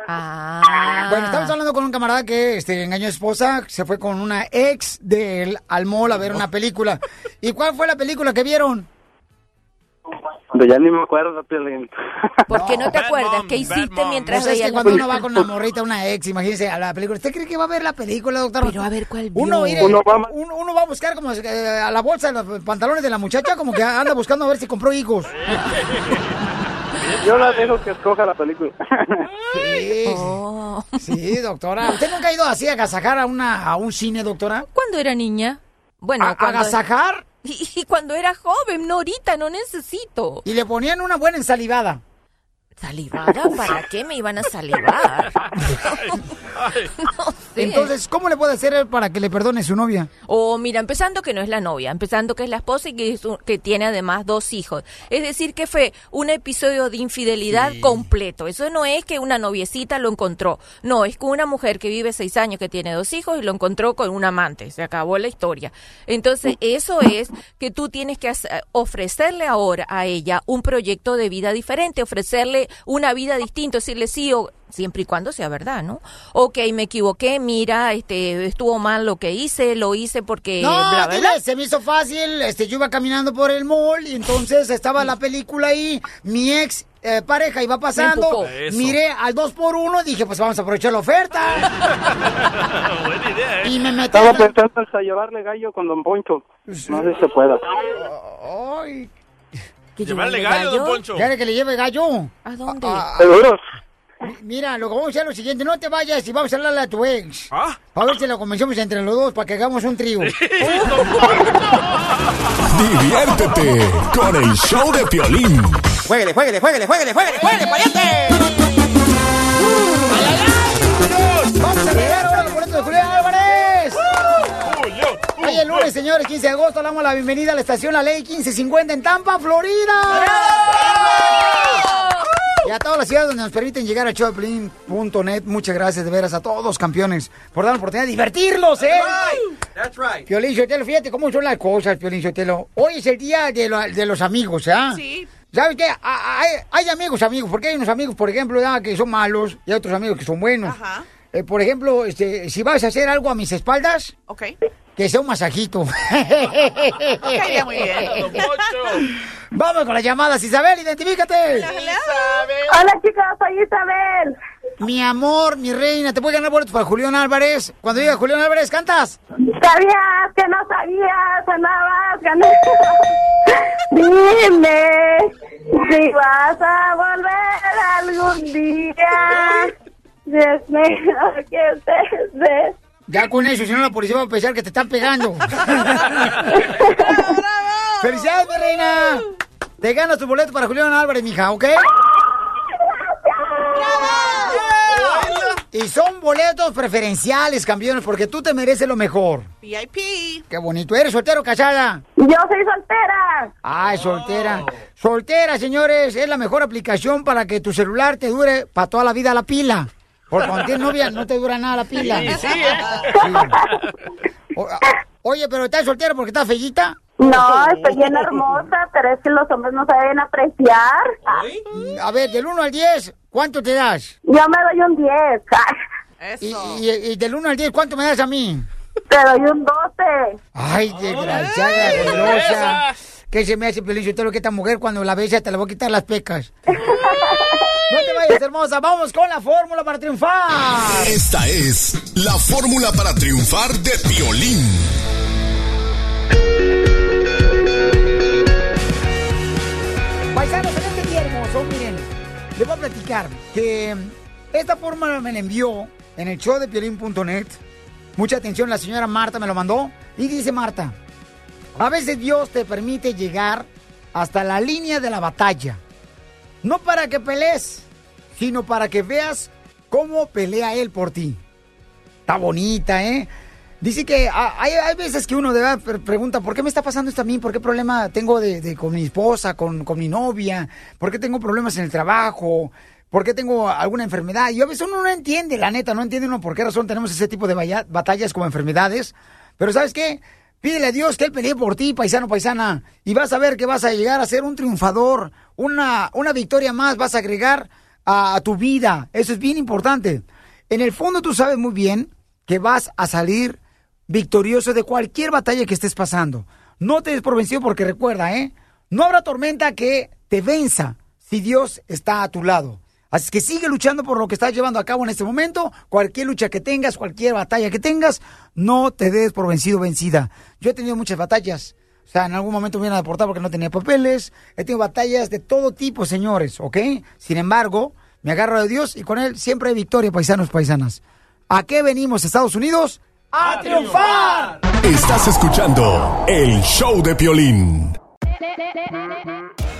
Ah. Bueno, estamos hablando con un camarada que este, engañó a su esposa, se fue con una ex de él al mall a ver una película. ¿Y cuál fue la película que vieron? De ya ni me acuerdo, Piolín. ¿Por qué no te acuerdas? ¿Qué hiciste mientras No es que cuando uno va con una morrita, una ex, imagínese a la película. ¿Usted cree que va a ver la película, doctor? Pero a ver cuál Uno, vio. mire, Uno va uno, va a buscar como eh, a la bolsa de los pantalones de la muchacha, como que anda buscando a ver si compró higos. Yo la dejo que escoja la película. Sí, Oh. sí, doctora. ¿Usted nunca ha ido así a agasajar a, una, a un cine, doctora? ¿Cuándo era niña? Bueno, ¿A- cuando... agasajar? Y, y cuando era joven, no ahorita, no necesito. Y le ponían una buena ensalivada. ¿Salivada? ¿Para qué me iban a salivar? Entonces, ¿cómo le puede hacer él para que le perdone su novia? O mira, empezando que no es la novia, empezando que es la esposa y que, es un- que tiene además dos hijos. Es decir, que fue un episodio de infidelidad completo. Eso no es que una noviecita lo encontró. No, es que una mujer que vive seis años, que tiene dos hijos y lo encontró con un amante. Se acabó la historia. Entonces, eso es que tú tienes que hacer- ofrecerle ahora a ella un proyecto de vida diferente, ofrecerle una vida distinta, decirle sí o siempre y cuando sea verdad, ¿no? Ok, me equivoqué, mira, este, estuvo mal lo que hice, lo hice porque No, bla, bla, dile, bla. se me hizo fácil. Este, yo iba caminando por el mall y entonces estaba la película ahí. Mi ex eh, pareja iba pasando. Miré al 2 por 1 dije, pues vamos a aprovechar la oferta. Buena idea, ¿eh? y me metí. Estaba pensando hasta llevarle gallo con Don Poncho. No sé si se pueda. Ay, ¿Que Llevarle llevarle gallo, don Poncho. ¿Quiere que le lleve gallo? ¿A dónde? ¿Seguros? Mi- Mira, lo que vamos a hacer es lo siguiente, no te vayas y vamos a hablarle a tu ex. ¿Ah? A ver si lo convencemos entre los dos para que hagamos un trío. Diviértete con el show de Piolín. Jueguele, jueguele, jueguele, jueguele, jueguele, jueguele, pariente. Vamos a regalar ahora los boletos de Julián lunes, señores, 15 de agosto, le damos la bienvenida a la estación La Ley 1550 en Tampa, Florida. Y a todas las ciudades donde nos permiten llegar a showplin.net. Muchas gracias de veras a todos, campeones, por dar la oportunidad de divertirlos, ¿eh? That's right. Piolín Sotelo, fíjate cómo son las cosas, Piolín Sotelo. Hoy es el día de, lo- de los amigos, ¿ah? Sí. ¿Sabes qué? Hay, hay amigos, amigos, porque hay unos amigos, por ejemplo, ya, que son malos y hay otros amigos que son buenos. Ajá. Eh, por ejemplo, este, si vas a hacer algo a mis espaldas, Ok. Que sea un masajito. Muy bien. Vamos con las llamadas, Isabel, identifícate. Hola chicos, soy Isabel. Mi amor, mi reina, ¿te puede ganar boletos para Julián Álvarez? Cuando diga Julián Álvarez, ¿cantas? Sabías que no sabías, andabas ganando. Dime si vas a volver algún día. Es mejor que estés Ya con eso, si no la policía va a pensar que te están pegando. ¡Felicidades, mi reina! Te ganas tu boleto para Julián Álvarez, mija, ¿ok? Y son boletos preferenciales, campeones, porque tú te mereces lo mejor. VIP. Qué bonito. ¿Eres soltero o casada? Yo soy soltera. Ay, soltera. Soltera, señores, es la mejor aplicación para que tu celular te dure para toda la vida la pila. Porque cuando tienes novia no te dura nada la pila. Sí, sí, ¿eh? Sí. O- Oye, pero ¿estás soltera porque estás fellita? No, estoy bien hermosa, pero es que los hombres no saben apreciar. A ver, del 1 al 10, ¿cuánto te das? Yo me doy un 10. Y, y- y del 1 al 10, ¿cuánto me das a mí? Te doy un 12. Ay, desgraciada. ¿Qué se me hace todo lo que esta mujer cuando la besa te la voy a quitar las pecas? No te vayas, hermosa. Vamos con la fórmula para triunfar. Esta es la fórmula para triunfar de Piolín. Paisanos, en este día hermoso, miren, les voy a platicar que esta fórmula me la envió en el show de piolín.net. Mucha atención, la señora Marta me lo mandó. Y dice Marta, a veces Dios te permite llegar hasta la línea de la batalla. No para que pelees, sino para que veas cómo pelea Él por ti. Está bonita, ¿eh? Dice que hay, veces que uno pregunta, ¿por qué me está pasando esto a mí? ¿Por qué problema tengo de, con mi esposa, con, con mi novia? ¿Por qué tengo problemas en el trabajo? ¿Por qué tengo alguna enfermedad? Y a veces uno no entiende, la neta, no entiende uno por qué razón tenemos ese tipo de batallas como enfermedades. Pero ¿sabes qué? Pídele a Dios que Él pelee por ti, paisano, paisana. Y vas a ver que vas a llegar a ser un triunfador. Una, una victoria más vas a agregar a, tu vida. Eso es bien importante. En el fondo tú sabes muy bien que vas a salir victorioso de cualquier batalla que estés pasando. No te des por porque recuerda, ¿eh? No habrá tormenta que te venza si Dios está a tu lado. Así que sigue luchando por lo que estás llevando a cabo en este momento. Cualquier lucha que tengas, cualquier batalla que tengas, no te des por vencido o vencida. Yo he tenido muchas batallas. O sea, en algún momento me iban a deportar porque no tenía papeles. He tenido batallas de todo tipo, señores, ¿ok? Sin embargo, me agarro de Dios y con Él siempre hay victoria, paisanos, paisanas. ¿A qué venimos, Estados Unidos? ¡A triunfar! Estás escuchando el show de Piolín.